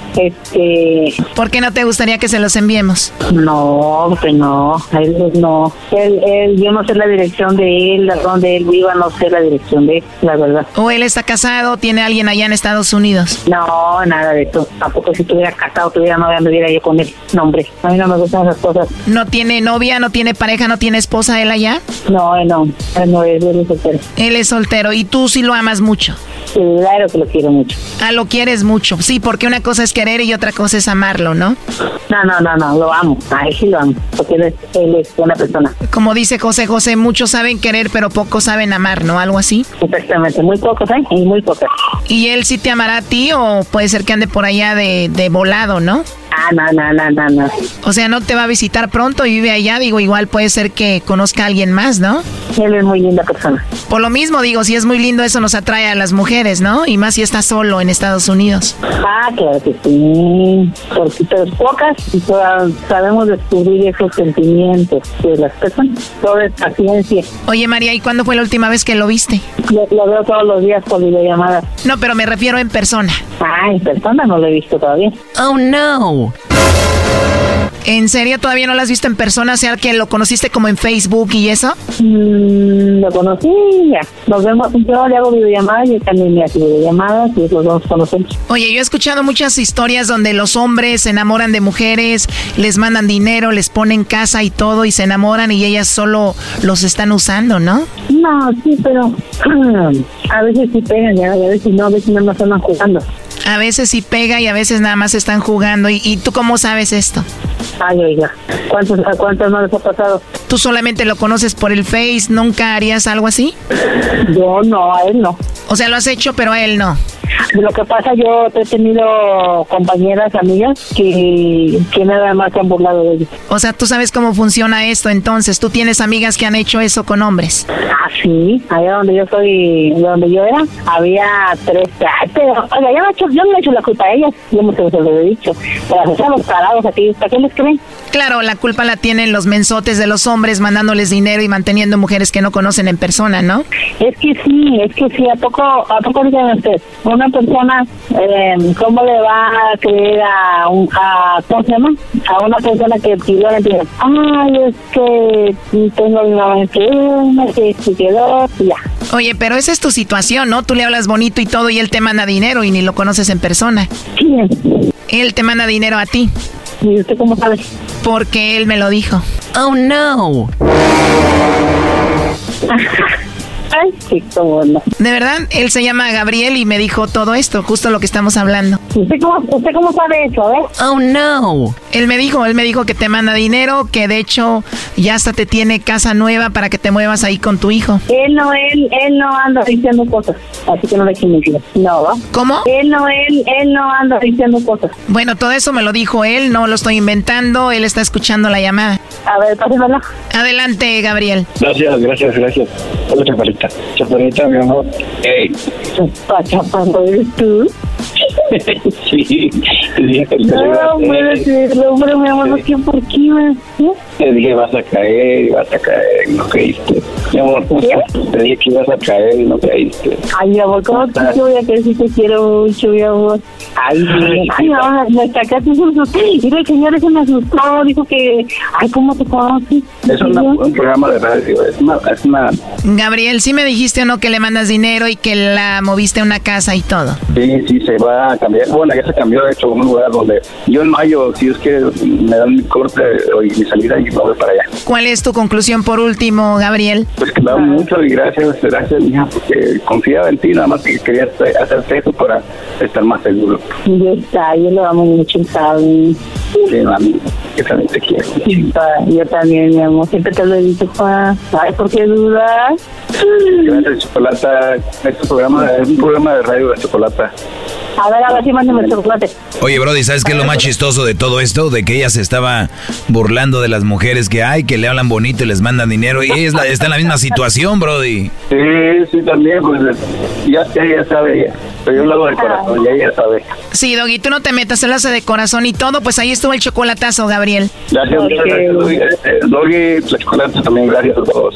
Este. ¿Por qué no te gustaría que se los enviemos? No, que no. Él no. Él, él, yo no sé la dirección de él, a dónde él viva, no sé la dirección de él, la verdad. ¿O él está casado, tiene alguien allá en Estados Unidos? No, nada de eso. Tampoco si estuviera casado, tuviera novia, anduviera yo con él. No, hombre, a mí no me gustan esas cosas. ¿No tiene novia, no tiene pareja, no tiene esposa él allá? No, él no. Él no es, él es soltero. Él es soltero y tú sí lo amas mucho. Claro que lo quiero mucho. Ah, lo quieres mucho. Sí, porque una cosa es querer y otra cosa es amarlo, ¿no? No, no, no, no, lo amo. A él sí lo amo. Porque él es, él es buena persona. Como dice José José, muchos saben querer, pero pocos saben amar, ¿no? Algo así. Exactamente, muy pocos, ¿eh? Y muy pocos. ¿Y él sí te amará a ti o puede ser que ande por allá de, de volado, no? Ah, no, no, no, no, no. O sea, no te va a visitar pronto y vive allá, digo, igual puede ser que conozca a alguien más, ¿no? Él es muy linda persona. Por lo mismo, digo, si es muy lindo, eso nos atrae a las mujeres, ¿no? Y más si está solo en Estados Unidos. Ah, claro que sí. Porque pero pocas y todas sabemos descubrir esos sentimientos de las personas. Todo es paciencia. Oye, María, ¿y cuándo fue la última vez que lo viste? Lo, lo veo todos los días por videollamadas. No, pero me refiero en persona. Ah, en persona no lo he visto todavía. Oh, no. ¿En serio todavía no lo has visto en persona? O sea, que lo conociste como en Facebook y eso. Mm, lo conocí ya. Nos vemos, yo le hago videollamadas y también me hace videollamadas y los dos conocemos. Oye, yo he escuchado muchas historias donde los hombres se enamoran de mujeres, les mandan dinero, les ponen casa y todo y se enamoran y ellas solo los están usando, ¿no? No, sí, pero a veces sí pegan y a veces no, a veces nada más andan jugando. A veces sí pega y a veces nada más están jugando. ¿Y, y tú cómo sabes esto? Ay, oiga, ¿cuántos, ¿a cuántos no les ha pasado? ¿Tú solamente lo conoces por el Face? ¿Nunca harías algo así? Yo no, a él no. O sea, lo has hecho, pero a él no. Lo que pasa, yo he tenido compañeras, amigas, que, que nada más se han burlado de ellos. O sea, tú sabes cómo funciona esto, entonces tú tienes amigas que han hecho eso con hombres. Ah, sí, allá donde yo soy, donde yo era, había tres, pero, oiga, yo no, he hecho, yo no he hecho la culpa a ellas, yo no se lo he dicho, pero los parados aquí, ¿para qué les creen? Claro, la culpa la tienen los mensotes de los hombres mandándoles dinero y manteniendo mujeres que no conocen en persona, ¿no? Es que sí, es que sí, ¿a poco, a poco usted? Una persona, eh, ¿cómo le va a creer a, un, a, ¿cómo se llama? A una persona que pidió la dinero. Ay, es que tengo mamá enferma, que se quedó, y ya. Oye, pero esa es tu situación, ¿no? Tú le hablas bonito y todo y él te manda dinero y ni lo conoces en persona. ¿Quién? Él te manda dinero a ti. ¿Y usted cómo sabe? Porque él me lo dijo. Oh, no. Ay, qué cómo no. De verdad, él se llama Gabriel y me dijo todo esto, justo lo que estamos hablando. ¿Usted cómo, usted cómo sabe eso, eh? Oh, no. Él me dijo, él me dijo que te manda dinero, que de hecho ya hasta te tiene casa nueva para que te muevas ahí con tu hijo. Él no, él, él no anda diciendo cosas, así que no le mentir. No. ¿Cómo? Él no, él, él no anda diciendo cosas. Bueno, todo eso me lo dijo él, no lo estoy inventando, él está escuchando la llamada. A ver, pásemela. Adelante, Gabriel. Gracias, gracias, gracias. Hola, chaparrita. Chaparrita, mi amor. Ey. Chaparro, ¿eres tú? sí, dije que No, a puede caer. serlo, hombre, mi amor, ¿por qué? ¿Por qué, me? Te dije vas a caer y vas a caer y no caíste. Mi amor, te dije que ibas a caer y no caíste. Ay, mi amor, ¿cómo te yo voy a creer si te quiero mucho, mi amor? Ay, ay, mi amor, me sacaste un susto. Mira, el señor ese me asustó, dijo que, ay, ¿cómo te conoces? Es una- un programa de radio, es una, es una Gabriel, ¿sí me dijiste o no que le mandas dinero y que la moviste a una casa y todo? Sí, sí, se va a cambiar. Bueno, ya se cambió, de hecho, a un lugar donde yo en mayo, si es que me dan mi corte y mi salida y me voy para allá. ¿Cuál es tu conclusión por último, Gabriel? Pues que me da mucho y gracias, gracias, mija, porque confiaba en ti, nada más que quería hacer- hacerte eso para estar más seguro. Ya está, yo lo amo mucho, ¿sabes? Sí, mami, que también te quiero. Pa, Yo también, mi amor, siempre te lo he dicho, pa. ¿Sabes por qué dudas? Gracias, Chocolata. Este programa es un programa de radio de Chocolata. A ver, a ver si mándame el chocolate. Oye, Brody, ¿sabes qué es lo más chistoso de todo esto? De que ella se estaba burlando de las mujeres que hay, que le hablan bonito y les mandan dinero. Y ella es la- está en la misma situación, Brody. Sí, sí, también, pues ya, ya, ya sabe, ya. Pero yo lo hago de corazón, ya ella sabe. Sí, Doggy, tú no te metas, él hace de corazón y todo, pues ahí estuvo el chocolatazo, Gabriel. Gracias, muchas gracias, Doggy. Eh, Doggy, la Chocolata también, gracias a todos.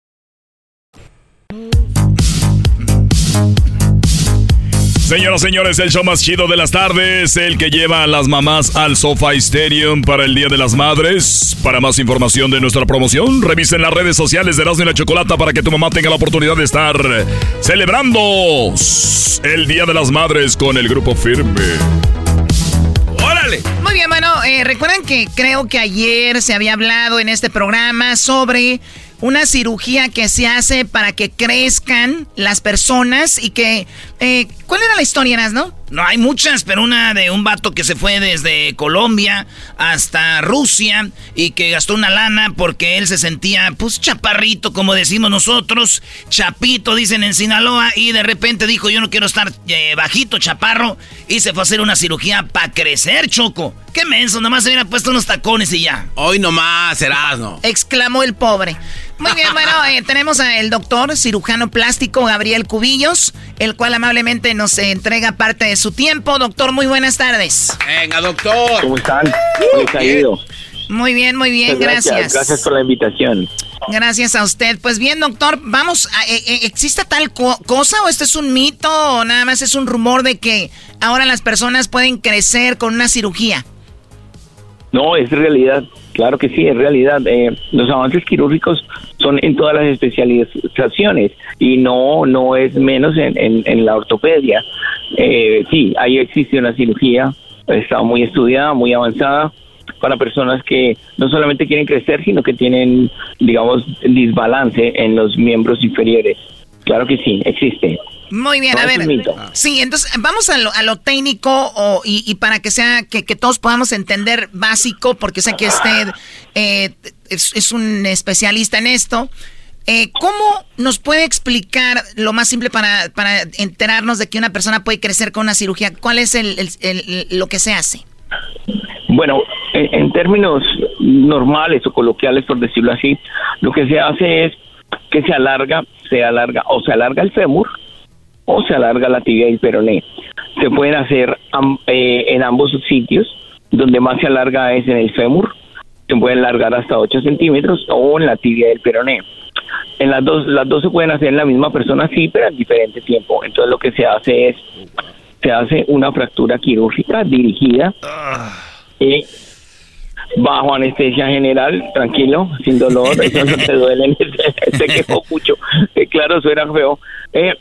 Señoras, señores, el show más chido de las tardes, el que lleva a las mamás al Sofa Stadium para el Día de las Madres. Para más información de nuestra promoción, revisen las redes sociales de Erasmo y la Chocolata para que tu mamá tenga la oportunidad de estar celebrando el Día de las Madres con el grupo firme. ¡Órale! Muy bien, bueno, eh, recuerden que creo que ayer se había hablado en este programa sobre una cirugía que se hace para que crezcan las personas y que Eh, ¿Cuál era la historia, no? No, hay muchas, pero una de un vato que se fue desde Colombia hasta Rusia y que gastó una lana porque él se sentía, pues, chaparrito, como decimos nosotros, chapito, dicen en Sinaloa, y de repente dijo, yo no quiero estar eh, bajito, chaparro, y se fue a hacer una cirugía para crecer, Choco. Qué menso, nomás se hubiera puesto unos tacones y ya. Hoy nomás, serás, ¿no? Exclamó el pobre. Muy bien, bueno, eh, tenemos al doctor cirujano plástico Gabriel Cubillos, el cual amablemente nos entrega parte de su tiempo. Doctor, muy buenas tardes. Venga, doctor. ¿Cómo están? ¿Cómo ido? Muy bien, muy bien, gracias. gracias. Gracias por la invitación. Gracias a usted. Pues bien, doctor, vamos, a, eh, eh, ¿existe tal cosa o esto es un mito o nada más es un rumor de que ahora las personas pueden crecer con una cirugía? No, es realidad. Claro que sí, es realidad. Eh, los avances quirúrgicos son en todas las especializaciones y no no es menos en, en, la ortopedia. Eh, sí, ahí existe una cirugía, está muy estudiada, muy avanzada para personas que no solamente quieren crecer, sino que tienen, digamos, desbalance en los miembros inferiores. Claro que sí, existe. Muy bien, a ver. Sí, entonces vamos a lo, a lo técnico y, para que sea que, todos podamos entender básico, porque sé que usted eh, es, un especialista en esto. Eh, ¿Cómo nos puede explicar lo más simple para, para enterarnos de que una persona puede crecer con una cirugía? ¿Cuál es el, lo que se hace? Bueno, en, en términos normales o coloquiales, por decirlo así, lo que se hace es que se alarga, se alarga o se alarga el fémur o se alarga la tibia y el peroné. Se pueden hacer eh, en ambos sitios, donde más se alarga es en el fémur, se pueden alargar hasta 8 centímetros o en la tibia del peroné. En las dos, las dos se pueden hacer en la misma persona, sí, pero en diferente tiempo. Entonces lo que se hace es, se hace una fractura quirúrgica dirigida y bajo anestesia general, tranquilo, sin dolor, eso no te duele, se quejó mucho, eh, claro, suena feo.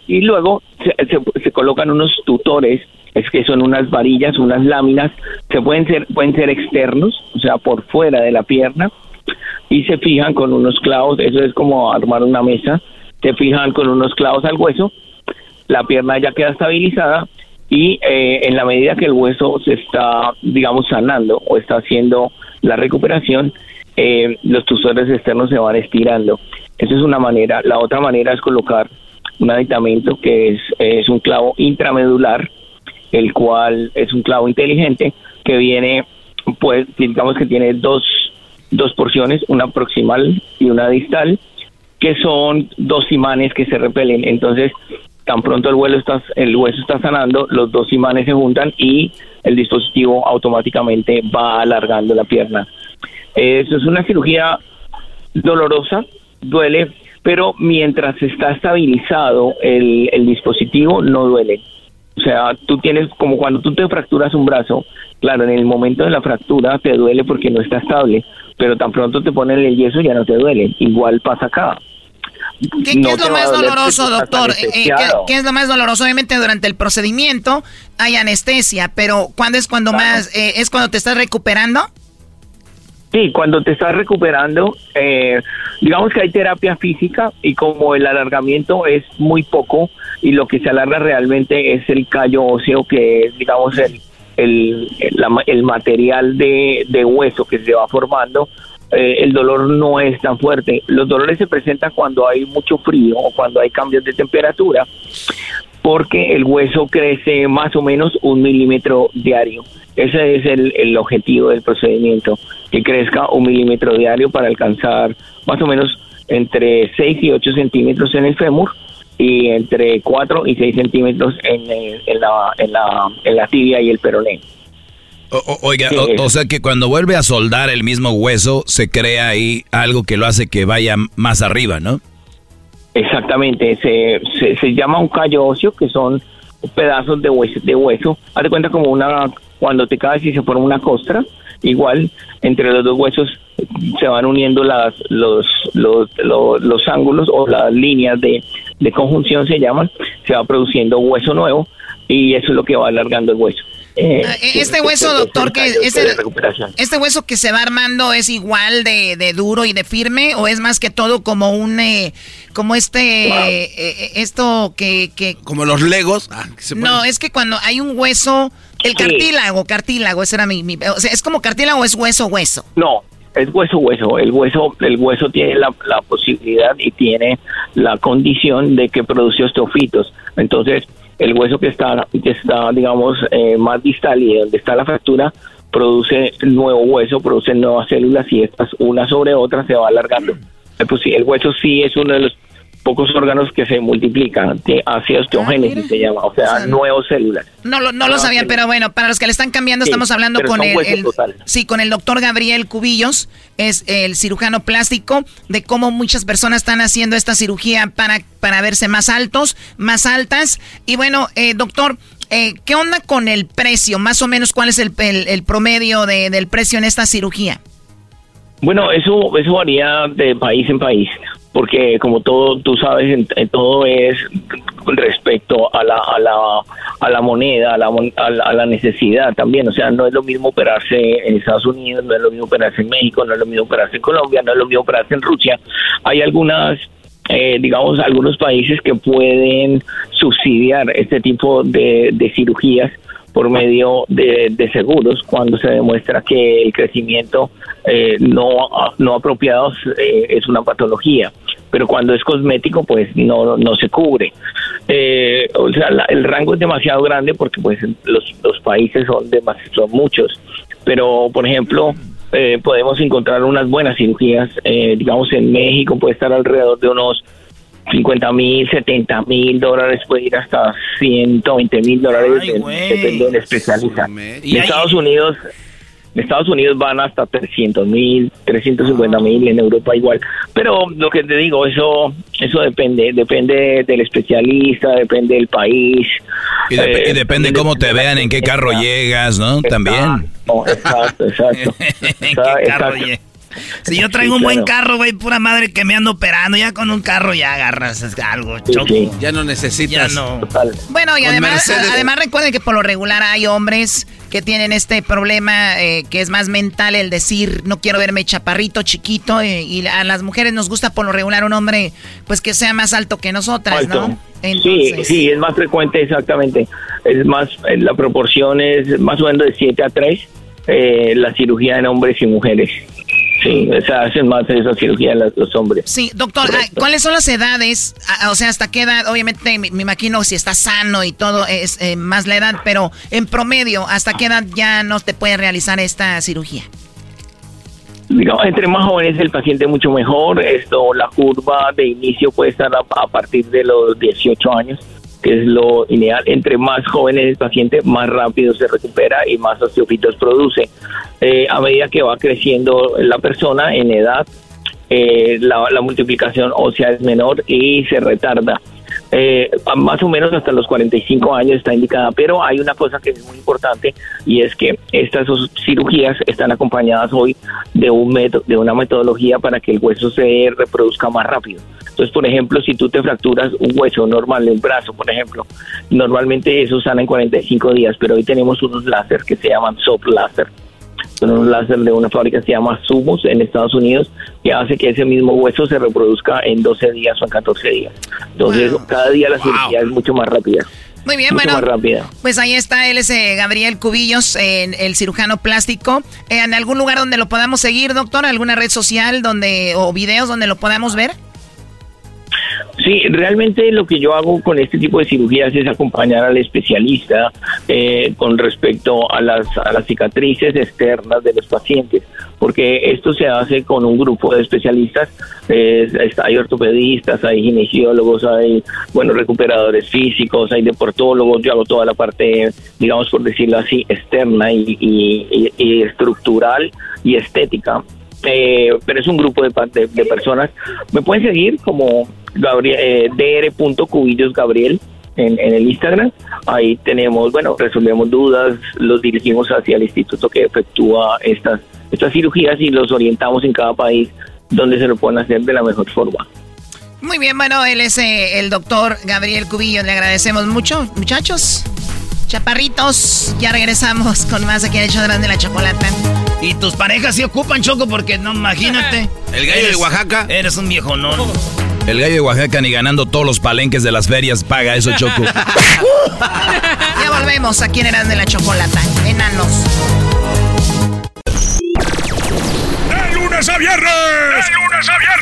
Y luego se, se, colocan unos tutores, es que son unas varillas, unas láminas, se pueden ser, pueden ser externos, o sea, por fuera de la pierna, y se fijan con unos clavos, eso es como armar una mesa, se fijan con unos clavos al hueso, la pierna ya queda estabilizada y eh, en la medida que el hueso se está, digamos, sanando o está haciendo la recuperación, eh, los tusores externos se van estirando. Esa es una manera. La otra manera es colocar un aditamento que es, es un clavo intramedular, el cual es un clavo inteligente que viene, pues, digamos que tiene dos, dos porciones, una proximal y una distal, que son dos imanes que se repelen. Entonces, tan pronto el, vuelo el hueso está sanando, los dos imanes se juntan y el dispositivo automáticamente va alargando la pierna. Eso es una cirugía dolorosa, duele, pero mientras está estabilizado el, el dispositivo no duele. O sea, tú tienes como cuando tú te fracturas un brazo, claro, en el momento de la fractura te duele porque no está estable, pero tan pronto te ponen el yeso ya no te duele. Igual pasa acá. ¿Qué, es lo más doloroso, doctor? Eh, ¿qué, es lo más doloroso? Obviamente durante el procedimiento hay anestesia, pero ¿cuándo es cuando más, eh, es cuando te estás recuperando? Sí, cuando te estás recuperando, eh, digamos que hay terapia física y como el alargamiento es muy poco y lo que se alarga realmente es el callo óseo que es, digamos, el, el, el material de, de hueso que se va formando, eh, el dolor no es tan fuerte. Los dolores se presentan cuando hay mucho frío o cuando hay cambios de temperatura, porque el hueso crece más o menos un milímetro diario. Ese es el, el objetivo del procedimiento, que crezca un milímetro diario para alcanzar más o menos entre 6 y 8 centímetros en el fémur y entre 4 y 6 centímetros en, en, la, en, la, en la tibia y el peroné oiga, o, sea que cuando vuelve a soldar el mismo hueso, se crea ahí algo que lo hace que vaya más arriba, ¿no? Exactamente, se, se, llama un callo óseo, que son pedazos de hueso, de hueso. Haz de cuenta como una, cuando te caes y se forma una costra, igual entre los dos huesos se van uniendo las, los, los, los, ángulos o las líneas de, de conjunción se llaman, se va produciendo hueso nuevo y eso es lo que va alargando el hueso. Eh, Ah, Este hueso, doctor, que este, este hueso que se va armando es igual de, de duro y de firme o es más que todo como un eh, como este eh, eh, esto que, que Como los legos. ah, que se no es que cuando hay un hueso el Sí. cartílago cartílago ese era mi, mi- o sea es como cartílago o es hueso hueso No, es hueso hueso. El hueso, el hueso tiene la, la posibilidad y tiene la condición de que produce osteofitos. Entonces, el hueso que está, que está digamos, eh, más distal y donde está la fractura, produce nuevo hueso, produce nuevas células y estas una sobre otra se va alargando. Pues sí, el hueso sí es uno de los pocos órganos que se multiplican, que hace osteogénesis se llama, o sea, nuevas células. no lo, no lo Ah, sabía, pero bueno, para los que le están cambiando, Sí, estamos hablando con el, sí, con el doctor Gabriel Cubillos, es el cirujano plástico, de cómo muchas personas están haciendo esta cirugía para, para verse más altos, más altas. Y bueno, eh, doctor, eh, ¿qué onda con el precio? Más o menos, ¿cuál es el, el- el promedio de- del precio en esta cirugía? Bueno, eso, eso varía de país en país, porque como todo, tú sabes, en- todo es respecto a la, a la, a la moneda, a la, a la, a la necesidad también. O sea, no es lo mismo operarse en Estados Unidos, no es lo mismo operarse en México, no es lo mismo operarse en Colombia, no es lo mismo operarse en Rusia. Hay algunas eh, digamos, algunos países que pueden subsidiar este tipo de cirugías por medio de, de seguros cuando se demuestra que el crecimiento eh, no, no apropiado eh, es una patología. Pero cuando es cosmético, pues no, no se cubre. Eh, o sea, la- el rango es demasiado grande porque pues los, los países son, demas- son muchos. Pero, por ejemplo, eh, podemos encontrar unas buenas cirugías. eh, digamos, en México puede estar alrededor de unos 50 mil, 70 mil dólares, puede ir hasta 120 mil dólares, de- depende del especialista. En Estados Unidos, en Estados Unidos van hasta 300 mil, 350 mil, en Europa igual. Pero lo que te digo, eso eso depende, depende del especialista, depende del país. Y, dep- eh, y depende cómo te vean, en qué carro llegas, ¿no? También. Exacto, exacto. ¿En qué carro exacto. Si yo traigo Sí, un buen claro. carro, güey, pura madre que me ando operando, ya con un carro ya agarras algo, choco. Ya no necesitas. Ya no. Bueno, y Con además, Mercedes. además recuerden que por lo regular hay hombres que tienen este problema eh, que es más mental, el decir, no quiero verme chaparrito, chiquito, eh, y a las mujeres nos gusta por lo regular un hombre, pues que sea más alto que nosotras, Alto. ¿no? Sí, sí, es más frecuente, exactamente. Es más, eh, la proporción es más o menos de 7 a 3, eh, la cirugía en hombres y mujeres. Sí, o sea, hacen más esa cirugía los, los hombres. Sí, doctor, ah, ¿cuáles son las edades? Ah, O sea, ¿hasta qué edad? Obviamente, me, me imagino si está sano y todo es eh, más la edad, pero en promedio, ¿hasta qué edad ya no te puede realizar esta cirugía? Digamos, entre más jóvenes el paciente mucho mejor. Esto, la curva de inicio puede estar a, a partir de los 18 años, que es lo ideal. Entre más jóvenes el paciente, más rápido se recupera y más osteofitos produce. Eh, a medida que va creciendo la persona en edad, eh, la, la multiplicación ósea es menor y se retarda. Eh, más o menos hasta los 45 años está indicada, pero hay una cosa que es muy importante y es que estas cirugías están acompañadas hoy de un método, de una metodología para que el hueso se reproduzca más rápido. Entonces, por ejemplo, si tú te fracturas un hueso normal un brazo, por ejemplo, normalmente eso sana en 45 días, pero hoy tenemos unos láser que se llaman soft láser son unos láser de una fábrica que se llama Sumos en Estados Unidos que hace que ese mismo hueso se reproduzca en 12 días o en 14 días. Entonces, cada día la cirugía es mucho más rápida. Muy bien, mucho bueno. más rápida. Pues ahí está, él es eh, Gabriel Cubillos, eh, el cirujano plástico. Eh, ¿En algún lugar donde lo podamos seguir, doctor? ¿Alguna red social donde o videos donde lo podamos ver? Sí, realmente lo que yo hago con este tipo de cirugías es acompañar al especialista eh, con respecto a las, a las cicatrices externas de los pacientes, porque esto se hace con un grupo de especialistas, hay ortopedistas, hay kinesiólogos, hay bueno recuperadores físicos, hay deportólogos, yo hago toda la parte, digamos por decirlo así, externa y, y- estructural y estética eh, pero es un grupo de, de, de personas. Me pueden seguir como Gabriel, eh, dr.cubillos Gabriel en, en el Instagram. Ahí tenemos, bueno, resolvemos dudas, los dirigimos hacia el instituto que efectúa estas, estas cirugías y los orientamos en cada país donde se lo pueden hacer de la mejor forma. Muy bien, bueno, él es eh, el doctor Gabriel Cubillos. Le agradecemos mucho, muchachos. Chaparritos, ya regresamos con más aquí en el show de la chocolata. Y tus parejas sí ocupan, Choco, porque no, imagínate. El gallo de Oaxaca. Eres un viejo, ¿no? El gallo de Oaxaca ni ganando todos los palenques de las ferias paga eso, Choco. ya volvemos aquí en Eran de la Chocolata. Enanos. ¡De lunes a viernes! ¡De lunes a viernes!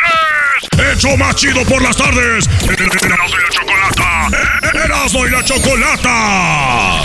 ¡Hecho más chido por las tardes! ¡Erasmo y la Chocolata! ¡Erasmo y la Chocolata!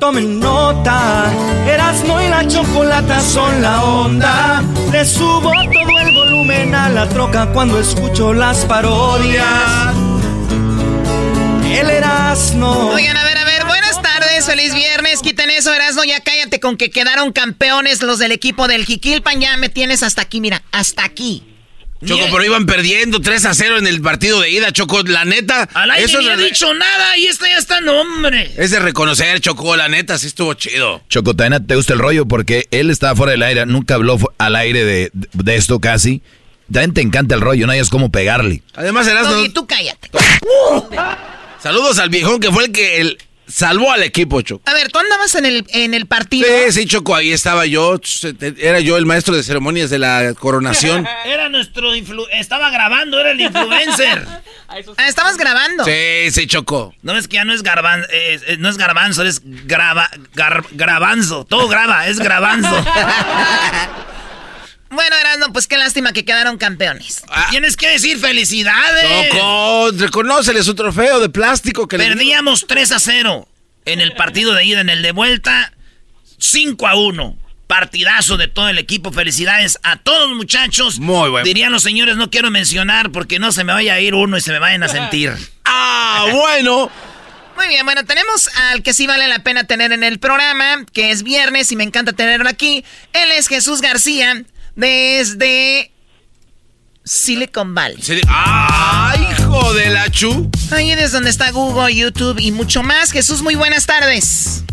Tomen nota, Erasmo y la chocolata son la onda. Le subo todo el volumen a la troca cuando escucho las parodias. El Erasmo. Oigan, a ver, a ver, buenas tardes, feliz viernes. Quiten eso, Erasmo, ya cállate con que quedaron campeones los del equipo del Jiquilpan. Ya me tienes hasta aquí, mira, hasta aquí. Choco, pero iban perdiendo 3 a 0 en el partido de ida, Choco. La neta. Al aire eso ni es ha dicho nada y este ya está nombre. Es de reconocer, Choco. La neta, sí estuvo chido. Choco, también te gusta el rollo porque él estaba fuera del aire, nunca habló al aire de, de esto casi. También te encanta el rollo, no hayas cómo pegarle. Además, Erasmo. Doggy, tú cállate. Saludos al viejón que fue el que el- salvó al equipo, Choco. A ver, tú andabas en el, en el partido. Sí, sí, Choco, ahí estaba yo. Era yo el maestro de ceremonias de la coronación. Era nuestro influ estaba grabando, era el influencer. Ah, estabas grabando. Sí, sí, Choco. No es que ya no es garban, eh, eh, no es garbanzo, es graba, gar- grabanzo. Todo graba, es grabanzo. Bueno, Erasmo, pues qué lástima que quedaron campeones. Tienes que decir felicidades. Choco, reconócele su trofeo de plástico que le Perdíamos 3 a 0 en el partido de ida, en el de vuelta 5 a 1. Partidazo de todo el equipo. Felicidades a todos los muchachos. Muy bueno. Dirían los señores, no quiero mencionar porque no se me vaya a ir uno y se me vayan a sentir. Ah, bueno. Muy bien, bueno, tenemos al que sí vale la pena tener en el programa, que es viernes y me encanta tenerlo aquí. Él es Jesús García, desde Silicon Valley. ¡Ah, hijo de la chu! Ahí es donde está Google, YouTube y mucho más. Jesús, muy buenas tardes.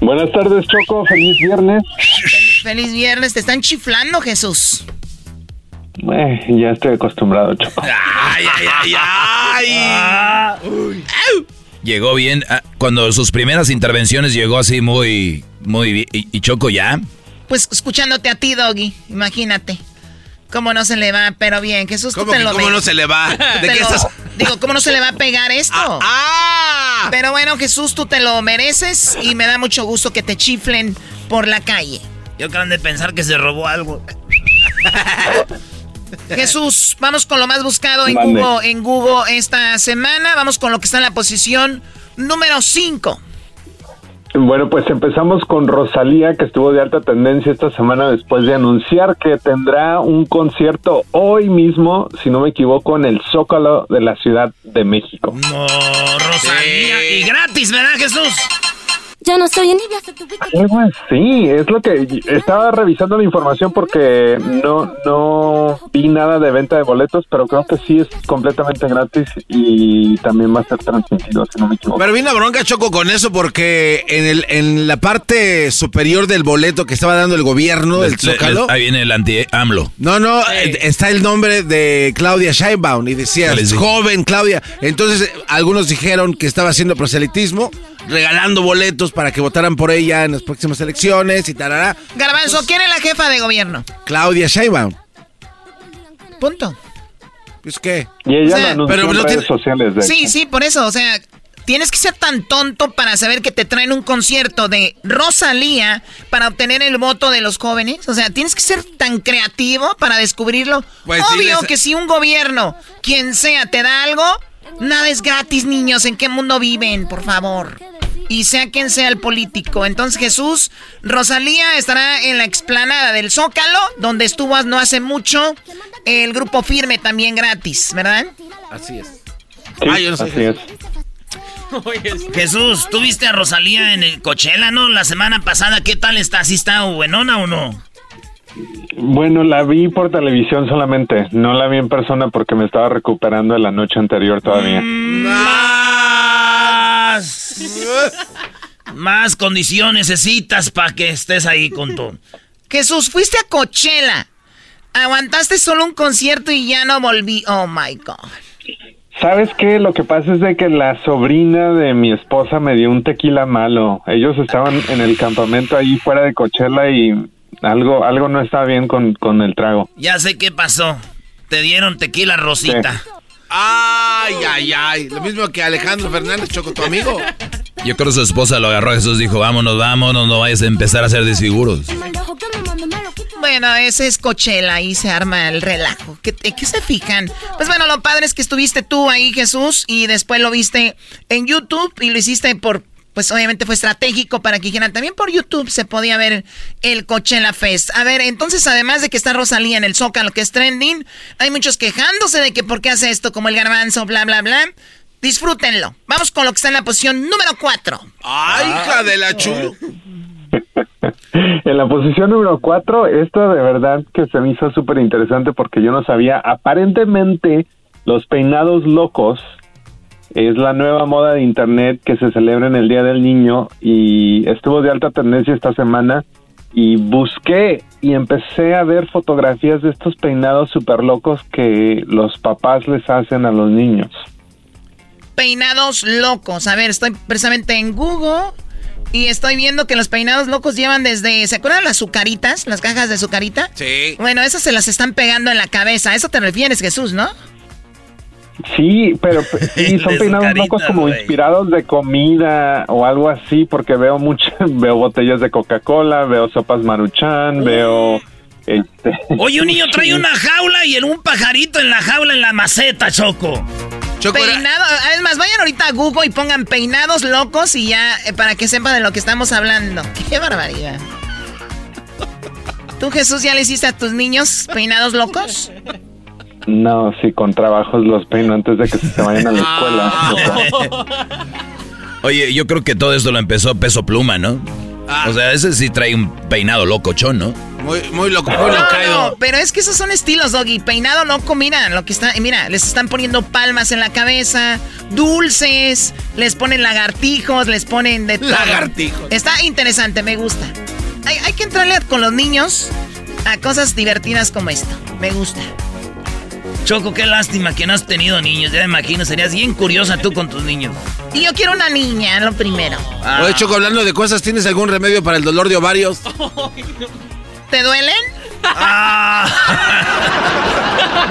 Buenas tardes, Choco. Feliz viernes. Feliz viernes. Te están chiflando, Jesús. Eh, ya estoy acostumbrado, Choco. ¡Ay, ay, ay, ay! Llegó bien, ah, cuando sus primeras intervenciones llegó así muy, muy bien. ¿Y, y Choco ya? Pues escuchándote a ti, Doggy. Imagínate. ¿Cómo no se le va? Pero bien, Jesús, tú ¿Cómo te que lo cómo no se le va? ¿De te qué lo- estás...? Digo, ¿cómo no se le va a pegar esto? ¡Ah! Pero bueno, Jesús, tú te lo mereces y me da mucho gusto que te chiflen por la calle. Yo creo de pensar que se robó algo. Jesús, vamos con lo más buscado en. Google, en Google esta semana. Vamos con lo que está en la posición número 5. Bueno, pues empezamos con Rosalía, que estuvo de alta tendencia esta semana después de anunciar que tendrá un concierto hoy mismo, si no me equivoco, en el Zócalo de la Ciudad de México. No, Rosalía. Y gratis, ¿verdad, Jesús? Ya no estoy en Libia. Algo así, es lo que estaba revisando la información porque no no vi nada de venta de boletos, pero creo que sí es completamente gratis y también va a ser transmitido, si no me equivoco. Pero vino bronca Choco con eso porque en, el, en la parte superior del boleto que estaba dando el gobierno del Zócalo. ahí viene el anti-AMLO. No, no, eh, está el nombre de Claudia Sheinbaum y decía, joven Claudia. Entonces eh, algunos dijeron que estaba haciendo proselitismo, regalando boletos para que votaran por ella en las próximas elecciones y tarará. Garbanzo, ¿quién es la jefa de gobierno? Claudia Sheinbaum. Punto. Pues qué. Y ella O sea, lo pero en redes tiene- sociales. De Sí, hecho. sí, por eso, o sea, tienes que ser tan tonto para saber que te traen un concierto de Rosalía para obtener el voto de los jóvenes. O sea, tienes que ser tan creativo para descubrirlo. Pues Obvio diles- que si un gobierno, quien sea, te da algo, nada es gratis, niños. ¿En qué mundo viven, por favor? Y sea quien sea el político. Entonces, Jesús, Rosalía estará en la explanada del Zócalo, donde estuvo no hace mucho el grupo firme también gratis, ¿verdad? Así es. ah, yo no sé. Así es. Jesús, ¿tú viste a Rosalía en el Coachella, no? La semana pasada, ¿qué tal está? ¿Sí está buenona o no? Bueno, la vi por televisión solamente, no la vi en persona porque me estaba recuperando de la noche anterior todavía. Más, más condición necesitas para que estés ahí con tú. Jesús, fuiste a Coachella. Aguantaste solo un concierto y ya no volví. Oh my God. ¿Sabes qué? Lo que pasa es de que la sobrina de mi esposa me dio un tequila malo. Ellos estaban en el campamento ahí fuera de Coachella y algo, algo no está bien con, con el trago. Ya sé qué pasó. Te dieron tequila rosita. Ay, ay, ay. Lo mismo que Alejandro Fernández, Choco, tu amigo. Yo creo que su esposa lo agarró a Jesús dijo, vámonos, vámonos, no vayas a empezar a hacer desfiguros. Bueno, ese es Coachella, ahí se arma el relajo. ¿Qué, ¿Qué, se fijan? Pues bueno, lo padre es que estuviste tú ahí, Jesús, y después lo viste en YouTube y lo hiciste por pues obviamente fue estratégico para que dijeran, también por YouTube se podía ver el Coachella Fest. A ver, entonces además de que está Rosalía en el Zócalo, que es trending, hay muchos quejándose de que por qué hace esto como el garbanzo, bla, bla, bla. Disfrútenlo. Vamos con lo que está en la posición número 4. ¡Ay, hija de la chulo! en la posición número 4, esto de verdad que se me hizo súper interesante porque yo no sabía, aparentemente los peinados locos es la nueva moda de internet que se celebra en el Día del Niño y estuvo de alta tendencia esta semana y busqué y empecé a ver fotografías de estos peinados súper locos que los papás les hacen a los niños. Peinados locos. A ver, estoy precisamente en Google y estoy viendo que los peinados locos llevan desde, ¿se acuerdan las azucaritas? Las cajas de azucarita. Sí. Bueno, esas se las están pegando en la cabeza. A eso te refieres, Jesús, ¿no? Sí, pero sí, son peinados locos como inspirados de comida o algo así, porque veo muchas, veo botellas de Coca-Cola, veo sopas maruchan, veo... Este, Oye, un niño trae una jaula y en un pajarito en la jaula en la maceta, Choco. Choco Peinado, además vayan ahorita a Google y pongan peinados locos y ya, eh, para que sepan de lo que estamos hablando. ¡Qué barbaridad! ¿Tú, Jesús, ya le hiciste a tus niños peinados locos? No, sí, con trabajos los peino antes de que se vayan a la escuela. Oye, yo creo que todo esto lo empezó Peso Pluma, ¿no? Ah. O sea, ese sí trae un peinado locochón, ¿no? Muy, muy loco, muy no, pero es que esos son estilos, Doggy. Peinado loco, mira, lo que está, mira, les están poniendo palmas en la cabeza, dulces, les ponen lagartijos, les ponen de Lagartijos. Está interesante, me gusta. Hay, hay que entrarle con los niños a cosas divertidas como esto. Me gusta. Choco, qué lástima que no has tenido niños. Ya me imagino, serías bien curiosa tú con tus niños. Y yo quiero una niña, lo primero. Ah. Oye, Choco, hablando de cosas, ¿tienes algún remedio para el dolor de ovarios? ¿Te duelen? Ah.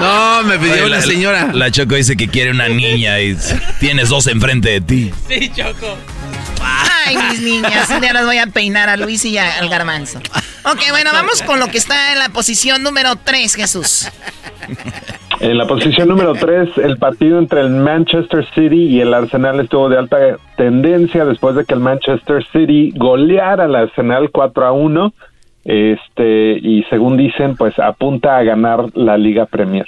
no, me pidió la, señora. La Choco dice que quiere una niña y tienes dos enfrente de ti. Sí, Choco. Ay, mis niñas, ya las voy a peinar a Luis y al garbanzo. Ok, bueno, vamos con lo que está en la posición número 3, Jesús. En la posición número 3, el partido entre el Manchester City y el Arsenal estuvo de alta tendencia después de que el Manchester City goleara al Arsenal 4 a 1. Este, y según dicen, pues apunta a ganar la Liga Premier.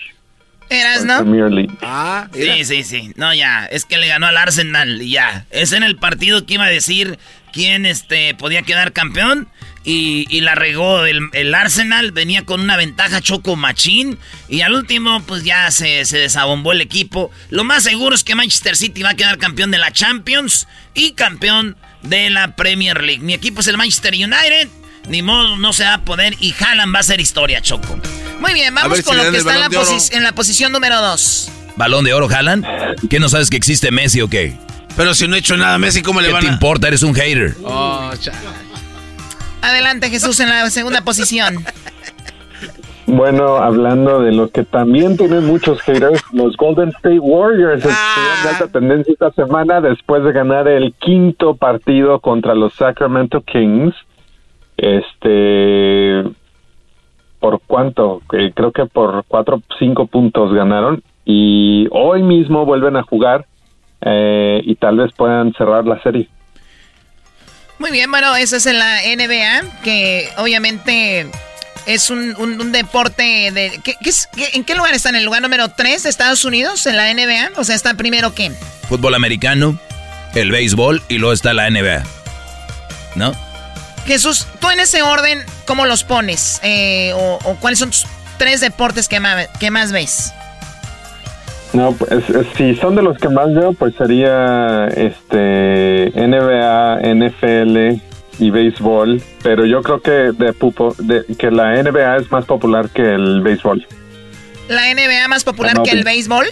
¿Eras, no? Premier League. Ah, sí, sí, sí. No, ya, es que le ganó al Arsenal y ya. Es en el partido que iba a decir quién este, podía quedar campeón y, la regó el, Arsenal, venía con una ventaja choco machín y al último pues ya se, se, desabombó el equipo. Lo más seguro es que Manchester City va a quedar campeón de la Champions y campeón de la Premier League. Mi equipo es el Manchester United, ni modo no se va a poder y Haaland va a ser historia choco. Muy bien, vamos con lo que está en la, en la, posición número 2. ¿Balón de oro Haaland? ¿Qué no sabes que existe Messi o qué? Pero si no he hecho nada, Messi, ¿cómo le van a...? ¿Qué te importa? Eres un hater. Oh, Adelante, Jesús, en la segunda posición. Bueno, hablando de los que también tienen muchos haters, los Golden State Warriors ah. de alta tendencia esta semana después de ganar el quinto partido contra los Sacramento Kings. Este, ¿por cuánto? creo que por cuatro o cinco puntos ganaron y hoy mismo vuelven a jugar eh, y tal vez puedan cerrar la serie. Muy bien, bueno, eso es en la NBA, que obviamente Es un, un, deporte de... ¿qué, es, ¿En qué lugar está? ¿En el lugar número 3 de Estados Unidos? ¿En la NBA? O sea, ¿está primero qué? Fútbol americano, el béisbol y luego está la NBA. ¿No? Jesús, tú en ese orden, ¿cómo los pones? Eh, o, cuáles son tus tres deportes que más, que más ves? No, pues si son de los que más veo, pues sería este NBA, NFL y béisbol, pero yo creo que de, pupo, de, que la NBA es más popular que el béisbol. ¿La NBA más popular que el béisbol?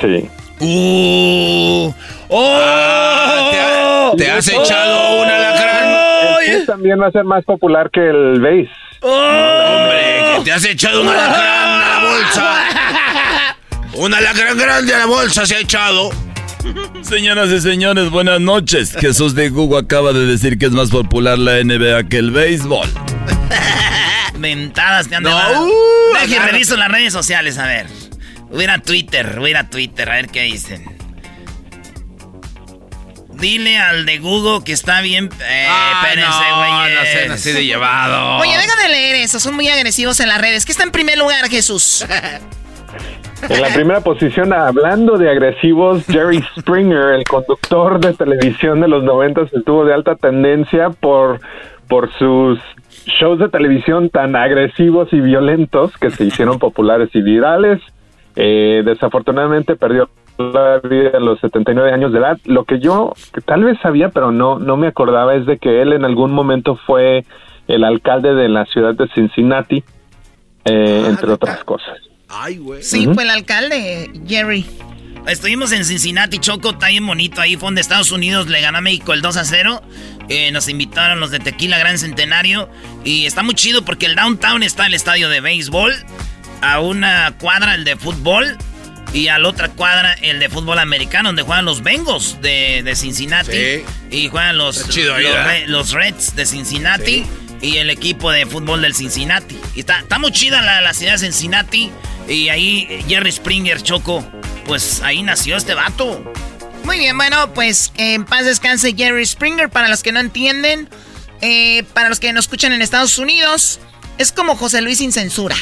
Sí. Uh, ¡Oh! te, has echado una lacrán. también va a ser más popular que el béis. ¡Hombre! Que te has echado una lacrán a la bolsa. Una lacrán grande a la bolsa se ha echado. Señoras y señores, buenas noches. Jesús de Google acaba de decir que es más popular la NBA que el béisbol. Mentadas te han no, uh, Deje, reviso las redes sociales, a ver. Voy a ir a Twitter, voy a ir a Twitter, a ver qué dicen. Dile al de Google que está bien. Eh, ah, güey. No, así de llevado. Oye, venga de leer eso, son muy agresivos en las redes. ¿Qué está en primer lugar, Jesús? En la primera posición, hablando de agresivos, Jerry Springer, el conductor de televisión de los 90, estuvo de alta tendencia por, por sus shows de televisión tan agresivos y violentos que se hicieron populares y virales. Eh, desafortunadamente perdió la vida a los 79 años de edad. Lo que yo que tal vez sabía, pero no, no me acordaba, es de que él en algún momento fue el alcalde de la ciudad de Cincinnati, eh, ah, entre otras cosas. Sí, fue el alcalde, Jerry. Estuvimos en Cincinnati, Choco, está bien bonito. Ahí fue donde Estados Unidos le ganó a México el 2 a 0. Eh, nos invitaron los de Tequila Gran Centenario. Y está muy chido porque el downtown está el estadio de béisbol. A una cuadra el de fútbol. Y a la otra cuadra el de fútbol americano, donde juegan los Bengals de, Cincinnati. Y juegan los, los, Reds de Cincinnati. Y el equipo de fútbol del Cincinnati. Y está, está muy chida la, la ciudad de Cincinnati. Y ahí Jerry Springer, Choco, pues ahí nació este vato. Muy bien, bueno, pues en paz descanse Jerry Springer. Para los que no entienden, eh, para los que nos escuchan en Estados Unidos, es como José Luis sin censura.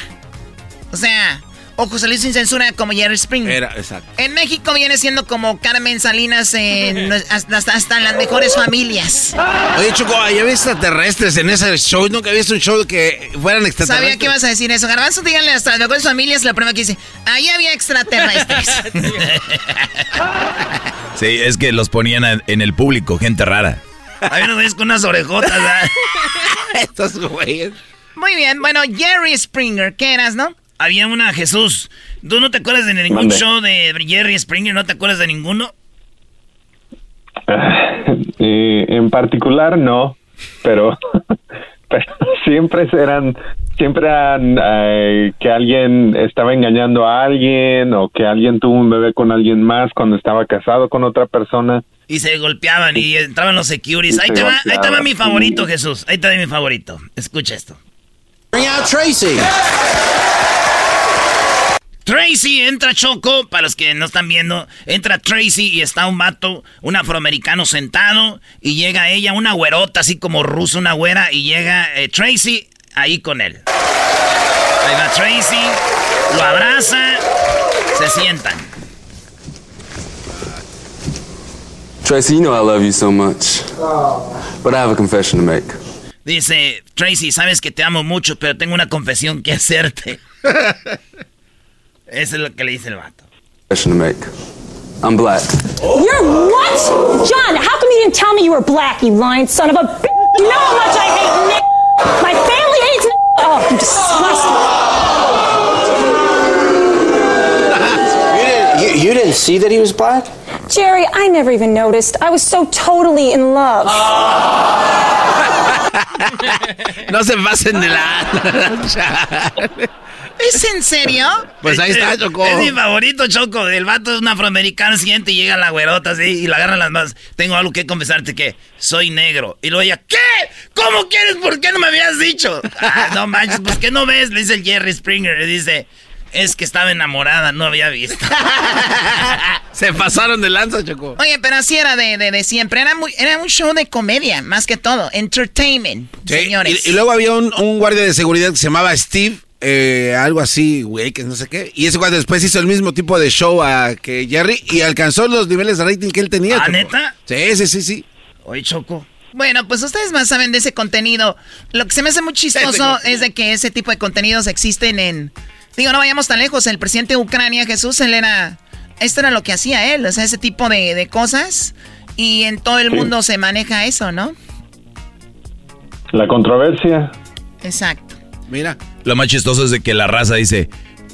O sea, o José Luis sin censura como Jerry Springer. Era, exacto. En México viene siendo como Carmen Salinas en, hasta, en las mejores familias. Oye, Choco, ¿ya había extraterrestres en ese show? Nunca había visto un show que fueran extraterrestres. Sabía que ibas a decir eso. Garbanzo, díganle hasta las mejores familias la primera que dice, ahí había extraterrestres. sí, es que los ponían en el público, gente rara. Hay unos güeyes con unas orejotas, ¿verdad? Estos güeyes. Muy bien, bueno, Jerry Springer, ¿qué eras, no? Había una Jesús. ¿Tú no te acuerdas de ningún show de Jerry Springer? ¿No te acuerdas de ninguno? Eh, en particular no, pero, siempre eran siempre eran eh, que alguien estaba engañando a alguien o que alguien tuvo un bebé con alguien más cuando estaba casado con otra persona. Y se golpeaban y entraban los securities. Ahí te, va, ahí te va mi favorito, Jesús. Ahí te va mi favorito. Escucha esto. Tracy. Tracy entra Choco, para los que no están viendo, entra Tracy y está un vato, un afroamericano sentado y llega ella, una güerota así como rusa, una güera, y llega eh, Tracy ahí con él. Ahí va Tracy, lo abraza, se sientan. Tracy, you know I love you so much. But I have a confession to make. Dice, Tracy, sabes que te amo mucho, pero tengo una confesión que hacerte. Eso es lo que le dice el vato. To make. I'm black. You're what? John, how come you didn't tell me you were black, you lying son of a? You know how much I hate Nick. My family hates Nick. Oh, you disgusting. you, didn't, you, you didn't see that he was black? Jerry, I never even noticed. I was so totally in love. no se pasen de la... ¿Es en serio? Pues ahí está, Choco. Es mi favorito, Choco. El vato es un afroamericano siguiente y llega la güerota así y la agarran las manos. Tengo algo que confesarte que soy negro. Y luego ella, ¿qué? ¿Cómo quieres? ¿Por qué no me habías dicho? Ah, no manches, ¿por qué no ves? Le dice el Jerry Springer. Le dice, Es que estaba enamorada, no había visto. Se pasaron de lanza, Choco. Oye, pero así era de, de, de siempre. Era, muy, era un show de comedia, más que todo. Entertainment, Sí, señores. Y, y luego había un, un guardia de seguridad que se llamaba Steve, eh, algo así, güey, que no sé qué. Y ese guardia después hizo el mismo tipo de show a que Jerry y alcanzó los niveles de rating que él tenía. ¿Ah, neta? Sí, sí, sí, sí. Oye, Choco. Bueno, pues ustedes más saben de ese contenido. Lo que se me hace muy chistoso es de que ese tipo de contenidos existen en... Digo, no vayamos tan lejos. El presidente de Ucrania, Jesús, él era... Esto era lo que hacía él, o sea, ese tipo de, de cosas. Y en todo el Sí. mundo se maneja eso, ¿no? La controversia. Exacto. Mira. Lo más chistoso es de que la raza dice,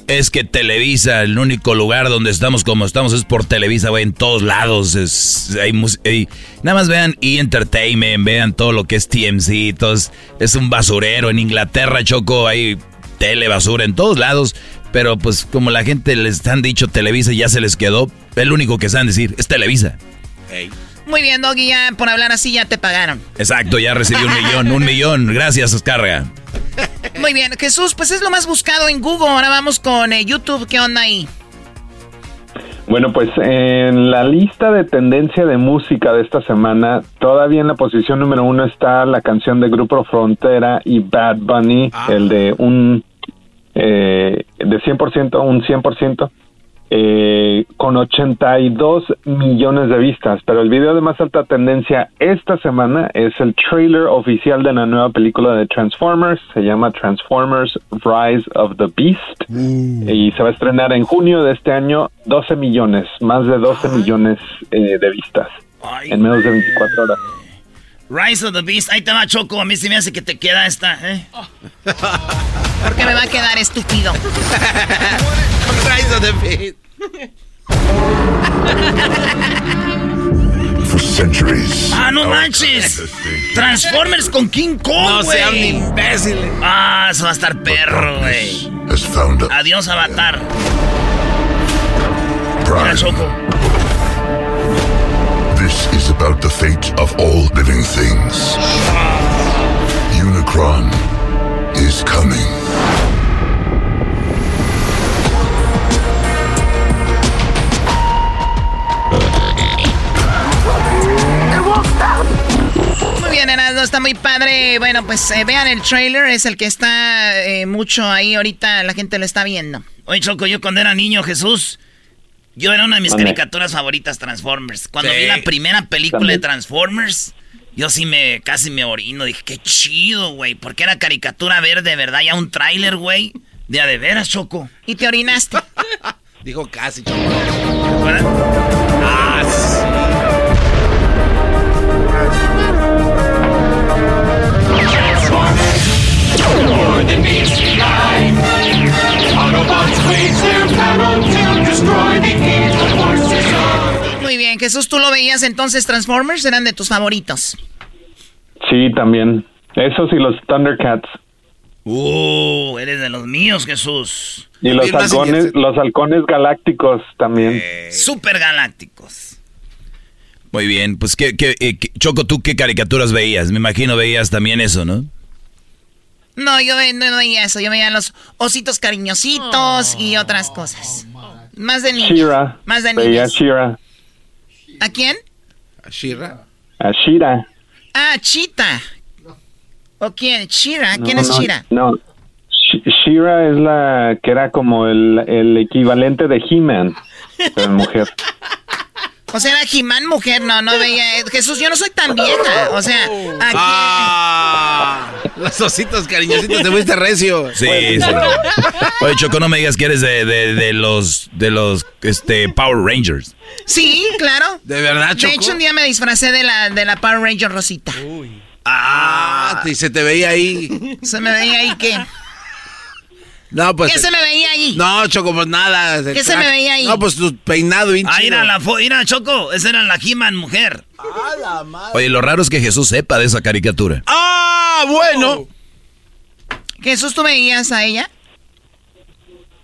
es que Televisa, el único lugar donde estamos como estamos es por Televisa, güey, en todos lados. Es, hay, hay- nada más vean E! Entertainment, vean todo lo que es TMC, todo es, es un basurero. En Inglaterra, Choco, hay tele basura en todos lados. Pero pues como la gente les han dicho Televisa y ya se les quedó, el único que saben decir es Televisa. Muy bien, Doggy, ya por hablar así ya te pagaron. Exacto, ya recibí un millón, un millón. Gracias, Carga. Muy bien, Jesús, pues es lo más buscado en Google. Ahora vamos con eh, YouTube. ¿Qué onda ahí? Bueno, pues en la lista de tendencia de música de esta semana, todavía en la posición número uno está la canción de Grupo Frontera y Bad Bunny, el de un eh, de 100%, un 100%, eh, con 82 millones de vistas. Pero el video de más alta tendencia esta semana es el trailer oficial de la nueva película de Transformers. Se llama Transformers Rise of the Beast. Y se va a estrenar en junio de este año 12 millones, más de 12 millones eh, de vistas en menos de 24 horas. Rise of the Beast. Ahí te va, Choco. A mí se me hace que te queda esta, ¿eh? ¿Por qué me va a quedar estúpido? Rise of the Beast. For centuries. ¡Ah, no manches! Transformers con King Kong, No güey. sean imbéciles. Ah, eso va a estar perro, güey. Adiós, Avatar. Mira. Choco. About the fate of all living things. Unicron is coming. Muy bien, Erasmo, está muy padre. Bueno, pues eh, vean el trailer, es el que está eh, mucho ahí ahorita, la gente lo está viendo. Oye, Choco, yo cuando era niño, Jesús, yo era una de mis caricaturas favoritas, Transformers. Cuando Sí. vi la primera película También. de Transformers, yo sí me, casi me orino. Dije, qué chido, güey. Porque era caricatura verde, ¿verdad? Ya un tráiler, güey. De a de veras, Choco. Y te orinaste. Dijo casi, Choco. Ah, Muy bien, Jesús, ¿tú lo veías entonces Transformers? Eran de tus favoritos. Sí, también. Esos y los Thundercats. Uh, eres de los míos, Jesús. Y los halcones, los halcones galácticos también. Super galácticos. Muy bien, pues ¿qué, qué, eh, qué- Choco, ¿tú qué caricaturas veías? Me imagino veías también eso, ¿no? No, yo ve- no veía eso, yo veía los ositos cariñositos y otras cosas. Más de niños. Shira. Más de Veía niños. Shira. ¿A quién? Shira. A Shira. Ah, Chita. ¿O quién? Shira. ¿Quién No, es no, Shira? No. Sh- Shira es la que era como el, el equivalente de He-Man, mujer. O sea, era Jimán mujer, no, no veía. Jesús, yo no soy tan vieja. O sea, aquí. Ah, los ositos cariñositos, te fuiste recio. Sí, sí. Oye, Choco, no me digas que eres de, de, de los de los este Power Rangers. Sí, claro. ¿De verdad, Choco? De hecho, un día me disfracé de la, de la Power Ranger Rosita. Ah, y se te veía ahí. Se me veía ahí que. No, pues. ¿Qué se me veía ahí? No, Choco, pues nada. ¿Qué se me veía ahí? No, pues tu peinado bien Ah, mira la mira, Choco. Esa era la He-Man mujer. Oye, lo raro es que Jesús sepa de esa caricatura. Ah, bueno. Jesús, ¿tú veías a ella?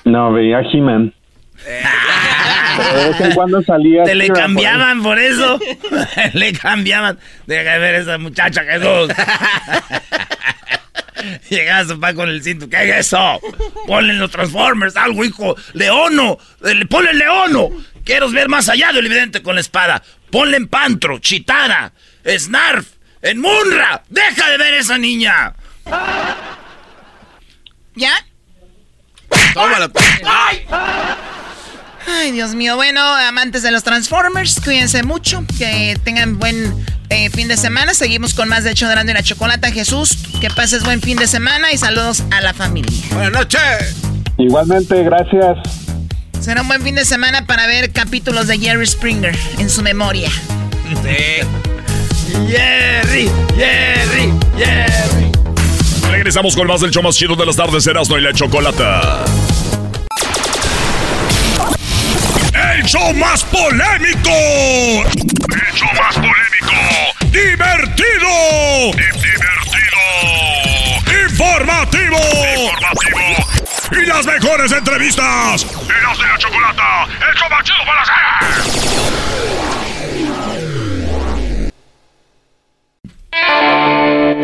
No, veía He-Man. Pero de vez en cuando salía. Te le cambiaban por eso. le cambiaban. Deja de ver esa muchacha, Jesús. Llegaba su papá con el cinto. ¿Qué es eso? Ponle los Transformers, algo, hijo. Leono. Ponle Leono. Quiero ver más allá del evidente con la espada. Ponle en Pantro, Chitara, Snarf, en Munra. Deja de ver esa niña. ¿Ya? Tómala. ¡Ay! Ay, Dios mío. Bueno, amantes de los Transformers, cuídense mucho. Que tengan buen eh, fin de semana. Seguimos con más de Hecho de y la Chocolata. Jesús, que pases buen fin de semana y saludos a la familia. Buenas noches. Igualmente, gracias. Será un buen fin de semana para ver capítulos de Jerry Springer en su memoria. Sí. Jerry, Jerry, Jerry. Regresamos con más del show más chido de las tardes, Erasmo y la Chocolata. El show más polémico. El show más polémico. Divertido. Divertido. Informativo. Informativo. Y las mejores entrevistas. Y la Chocolata. El para.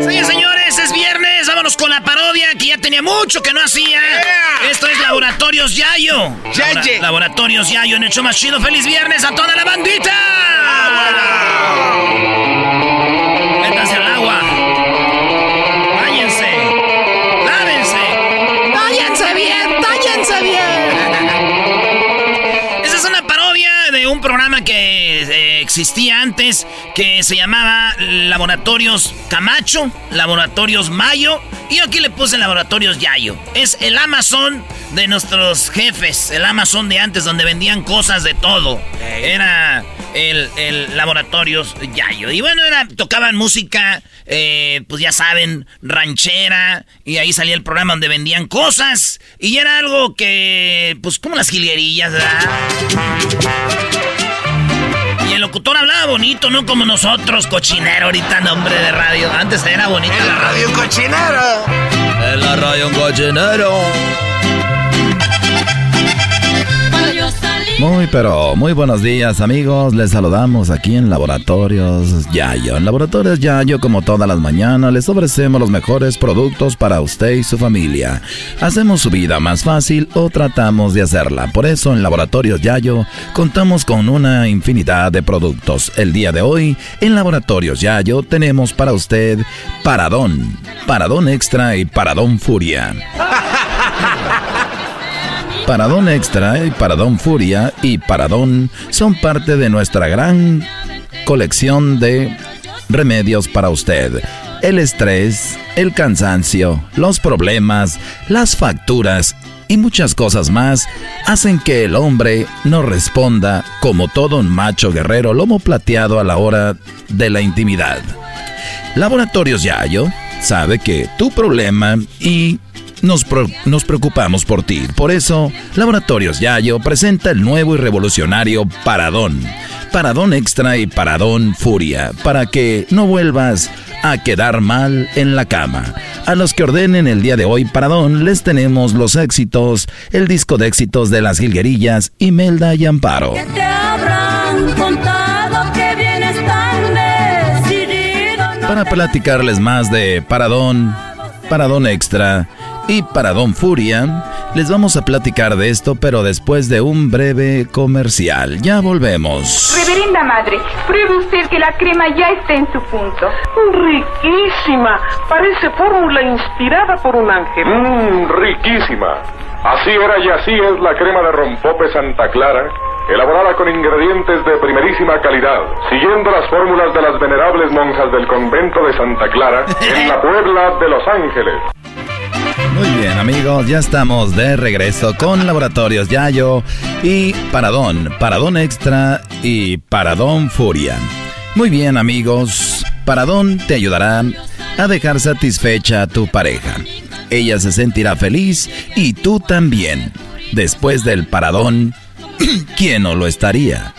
Sí, señores, es viernes. Vámonos con la parodia que ya tenía mucho que no hacía. Esto es Laboratorios Yayo. Labora- Laboratorios Yayo en el show más chido. ¡Feliz viernes a toda la bandita! Métanse existía antes que se llamaba Laboratorios Camacho, Laboratorios Mayo y aquí le puse Laboratorios Yayo. Es el Amazon de nuestros jefes, el Amazon de antes donde vendían cosas de todo. Era el, el Laboratorios Yayo. Y bueno, era, tocaban música, eh, pues ya saben, ranchera y ahí salía el programa donde vendían cosas y era algo que, pues como las jilguerillas, ¿verdad? El locutor hablaba bonito, no como nosotros, cochinero ahorita, nombre de radio. Antes era bonito. En la radio cochinero. En la radio cochinero. Muy pero muy buenos días amigos, les saludamos aquí en Laboratorios Yayo. En Laboratorios Yayo como todas las mañanas les ofrecemos los mejores productos para usted y su familia. Hacemos su vida más fácil o tratamos de hacerla. Por eso en Laboratorios Yayo contamos con una infinidad de productos. El día de hoy en Laboratorios Yayo tenemos para usted Paradón, Paradón Extra y Paradón Furia. Paradón Extra y Paradón Furia y Paradón son parte de nuestra gran colección de remedios para usted. El estrés, el cansancio, los problemas, las facturas y muchas cosas más hacen que el hombre no responda como todo un macho guerrero lomo plateado a la hora de la intimidad. Laboratorios Yayo sabe que tu problema y nos, pro- nos preocupamos por ti. Por eso, Laboratorios Yayo presenta el nuevo y revolucionario Paradón. Paradón Extra y Paradón Furia, para que no vuelvas a quedar mal en la cama. A los que ordenen el día de hoy Paradón, les tenemos los éxitos, el disco de éxitos de las Gilguerillas, Imelda y Amparo. Te habrán contado que vienes tan decidido. no Para platicarles más de Paradón, Paradón Extra y Paradón Furia, les vamos a platicar de esto, pero después de un breve comercial. Ya volvemos. Reverenda madre, pruebe usted que la crema ya está en su punto. Riquísima. Parece fórmula inspirada por un ángel. Mmm, riquísima. Así era y así es la crema de rompope Santa Clara, elaborada con ingredientes de primerísima calidad, siguiendo las fórmulas de las venerables monjas del convento de Santa Clara en la Puebla de Los Ángeles. Muy bien amigos, ya estamos de regreso con Laboratorios Yayo y Paradón, Paradón Extra y Paradón Furia. Muy bien amigos, Paradón te ayudará a dejar satisfecha a tu pareja. Ella se sentirá feliz y tú también. Después del Paradón, ¿quién no lo estaría?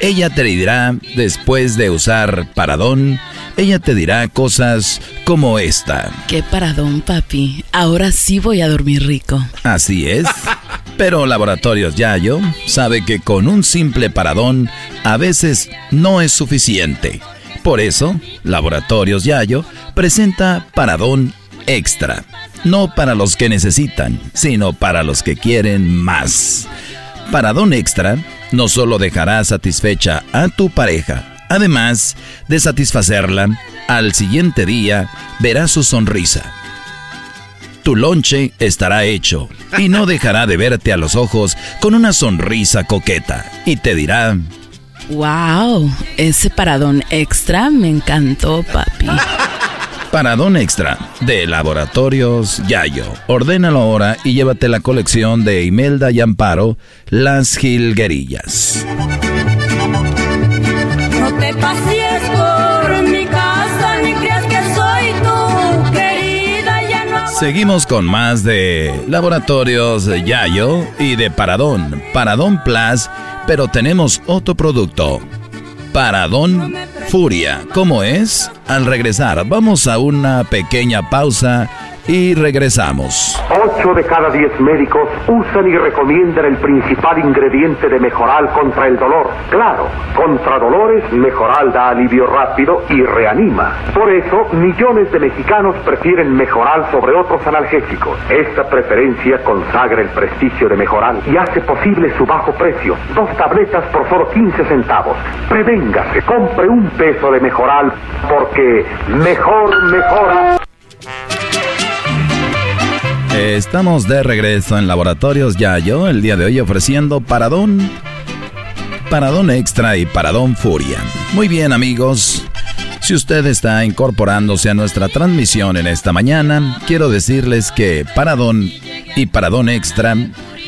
Ella te dirá, después de usar Paradón, ella te dirá cosas como esta. Qué paradón, papi. Ahora sí voy a dormir rico. Así es. Pero Laboratorios Yayo sabe que con un simple paradón a veces no es suficiente. Por eso, Laboratorios Yayo presenta Paradón Extra. No para los que necesitan, sino para los que quieren más. Paradón Extra no solo dejará satisfecha a tu pareja, además de satisfacerla, al siguiente día verás su sonrisa. Tu lonche estará hecho y no dejará de verte a los ojos con una sonrisa coqueta y te dirá, Wow, ese paradón extra me encantó, papi. Paradón extra de Laboratorios Yayo. Ordénalo ahora y llévate la colección de Imelda y Amparo, Las Gilguerillas. Te pases por mi casa ni que soy tu querida. Seguimos con más de Laboratorios Yayo y de Paradón, Paradón Plus, pero tenemos otro producto. Paradón Furia. ¿Cómo es? Al regresar, vamos a una pequeña pausa y regresamos. Ocho de cada diez médicos usan y recomiendan el principal ingrediente de Mejoral contra el dolor. Claro, contra dolores, Mejoral da alivio rápido y reanima. Por eso, millones de mexicanos prefieren Mejoral sobre otros analgésicos. Esta preferencia consagra el prestigio de Mejoral y hace posible su bajo precio. Dos tabletas por solo 15 centavos. Prevéngase, compre un peso de Mejoral porque mejor mejora. Estamos de regreso en Laboratorios Yayo, el día de hoy ofreciendo Paradón, Paradón Extra y Paradón Furia. Muy bien amigos, si usted está incorporándose a nuestra transmisión en esta mañana, quiero decirles que Paradón y Paradón Extra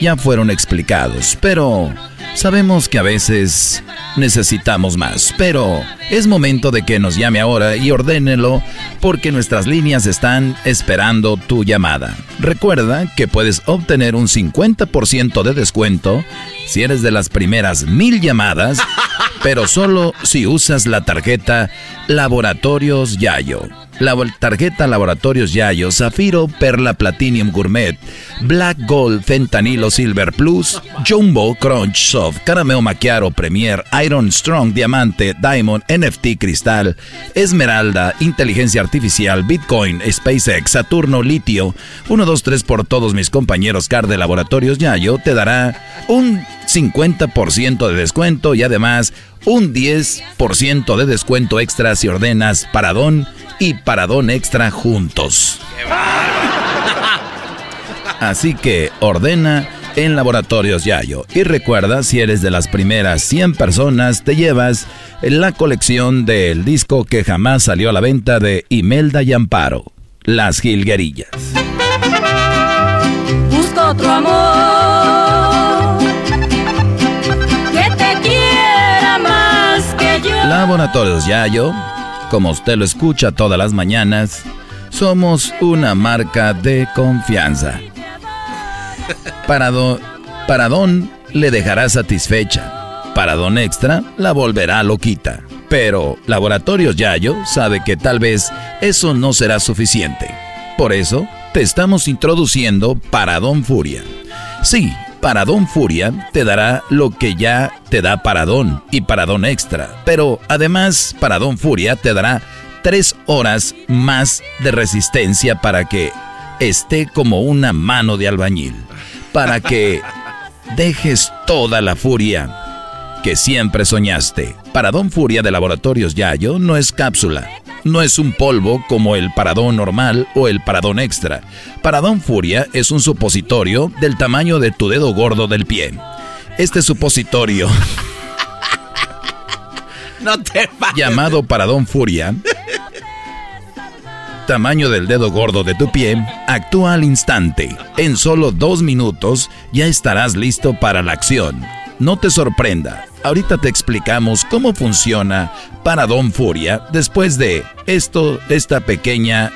ya fueron explicados, pero sabemos que a veces necesitamos más. Pero es momento de que nos llame ahora y ordénelo porque nuestras líneas están esperando tu llamada. Recuerda que puedes obtener un 50% de descuento si eres de las primeras mil llamadas, pero solo si usas la tarjeta Laboratorios Yayo. La tarjeta Laboratorios Yayo, Zafiro, Perla Platinum Gourmet, Black Gold, Fentanilo Silver Plus, Jumbo, Crunch Soft, Carameo Macchiato Premier, Iron Strong, Diamante, Diamond, NFT Cristal, Esmeralda, Inteligencia Artificial, Bitcoin, SpaceX, Saturno, Litio, 1, 2, 3 por todos mis compañeros CAR de Laboratorios Yayo, te dará un 50% de descuento y además un 10% de descuento extra si ordenas Paradón y Paradón Extra juntos. Así que ordena en Laboratorios Yayo. Y recuerda, si eres de las primeras 100 personas, te llevas la colección del disco que jamás salió a la venta de Imelda y Amparo, Las Gilguerillas. busco otro amor Laboratorios Yayo, como usted lo escucha todas las mañanas, somos una marca de confianza. Paradón, Paradón le dejará satisfecha. Paradón Extra la volverá loquita. Pero Laboratorios Yayo sabe que tal vez eso no será suficiente. Por eso te estamos introduciendo Paradón Furia. Sí, Paradón Furia te dará lo que ya te da Paradón y Paradón Extra. Pero además, Paradón Furia te dará tres horas más de resistencia para que esté como una mano de albañil. Para que dejes toda la furia que siempre soñaste. Paradón Furia de Laboratorios Yayo no es cápsula. No es un polvo como el paradón normal o el paradón extra. Paradón Furia es un supositorio del tamaño de tu dedo gordo del pie. Este supositorio, No te llamado Paradón Furia, tamaño del dedo gordo de tu pie, actúa al instante. En solo dos minutos ya estarás listo para la acción. No te sorprenda. Ahorita te explicamos cómo funciona Paradón Furia después de esto, esta pequeña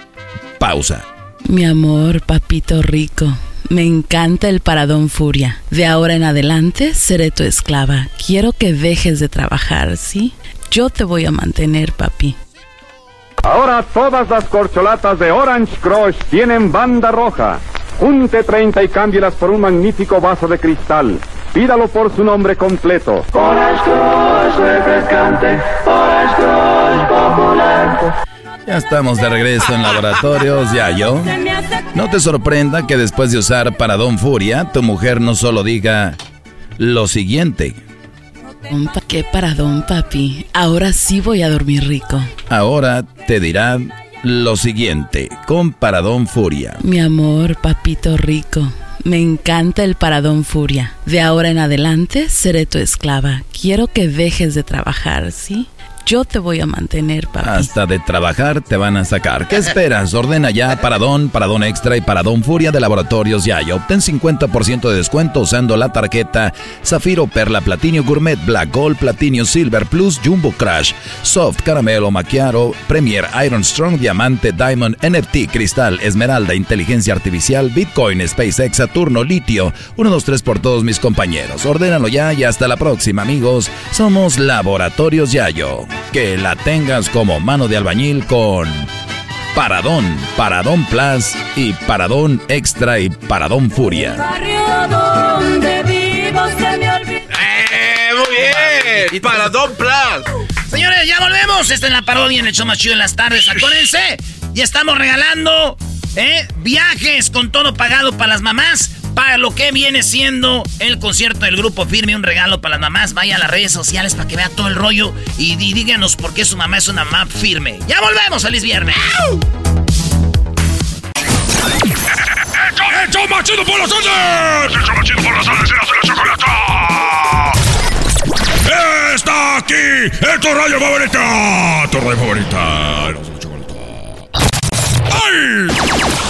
pausa. Mi amor, papito rico. Me encanta el paradón furia. De ahora en adelante seré tu esclava. Quiero que dejes de trabajar, ¿sí? Yo te voy a mantener, papi. Ahora todas las corcholatas de Orange Crush tienen banda roja. Junte 30 y cámbielas por un magnífico vaso de cristal. Pídalo por su nombre completo. Orange Crush refrescante, Orange Crush popular. Ya estamos de regreso en laboratorios, ya yo. No te sorprenda que después de usar Paradón Furia, tu mujer no solo diga lo siguiente. ¿Qué paradón, papi? Ahora sí voy a dormir rico. Ahora te dirá lo siguiente, con Paradón Furia. Mi amor, papito rico. Me encanta el paradón furia. De ahora en adelante seré tu esclava. Quiero que dejes de trabajar, ¿sí? Yo te voy a mantener, papi. Hasta de trabajar te van a sacar. ¿Qué esperas? Ordena ya Paradón, Paradón Extra y Paradón Furia de Laboratorios Ya y obtén 50% de descuento usando la tarjeta Zafiro, Perla, Platinio Gourmet, Black Gold, Platinio Silver Plus, Jumbo Crash, Soft, Caramelo, Macchiato, Premier, Iron Strong, Diamante, Diamond, NFT, Cristal, Esmeralda, Inteligencia Artificial, Bitcoin, SpaceX, Saturno, Litio. 1, 2, 3 por todos mis compañeros. Ordénalo ya y hasta la próxima, amigos. Somos Laboratorios Yayo. Que la tengas como mano de albañil con Paradón, Paradón Plus y Paradón Extra y Paradón Furia. ¡Eh, muy bien! Paradón Plus. Señores, ya volvemos. Esta es la parodia en el show más chido en las tardes. Acuérdense, ya estamos regalando ¿eh? viajes con todo pagado para las mamás. Para lo que viene siendo el concierto del grupo Firme, un regalo para las mamás. Vaya a las redes sociales para que vea todo el rollo y, díganos por qué su mamá es una mamá firme. Ya volvemos, feliz viernes. ¡Hecho más chido por las tardes! ¡Hecho más chido por las! ¡Erasmo y la chocolata! ¡Está aquí! ¡Es tu radio favorita! ¡Tu radio favorita! ¡Ay!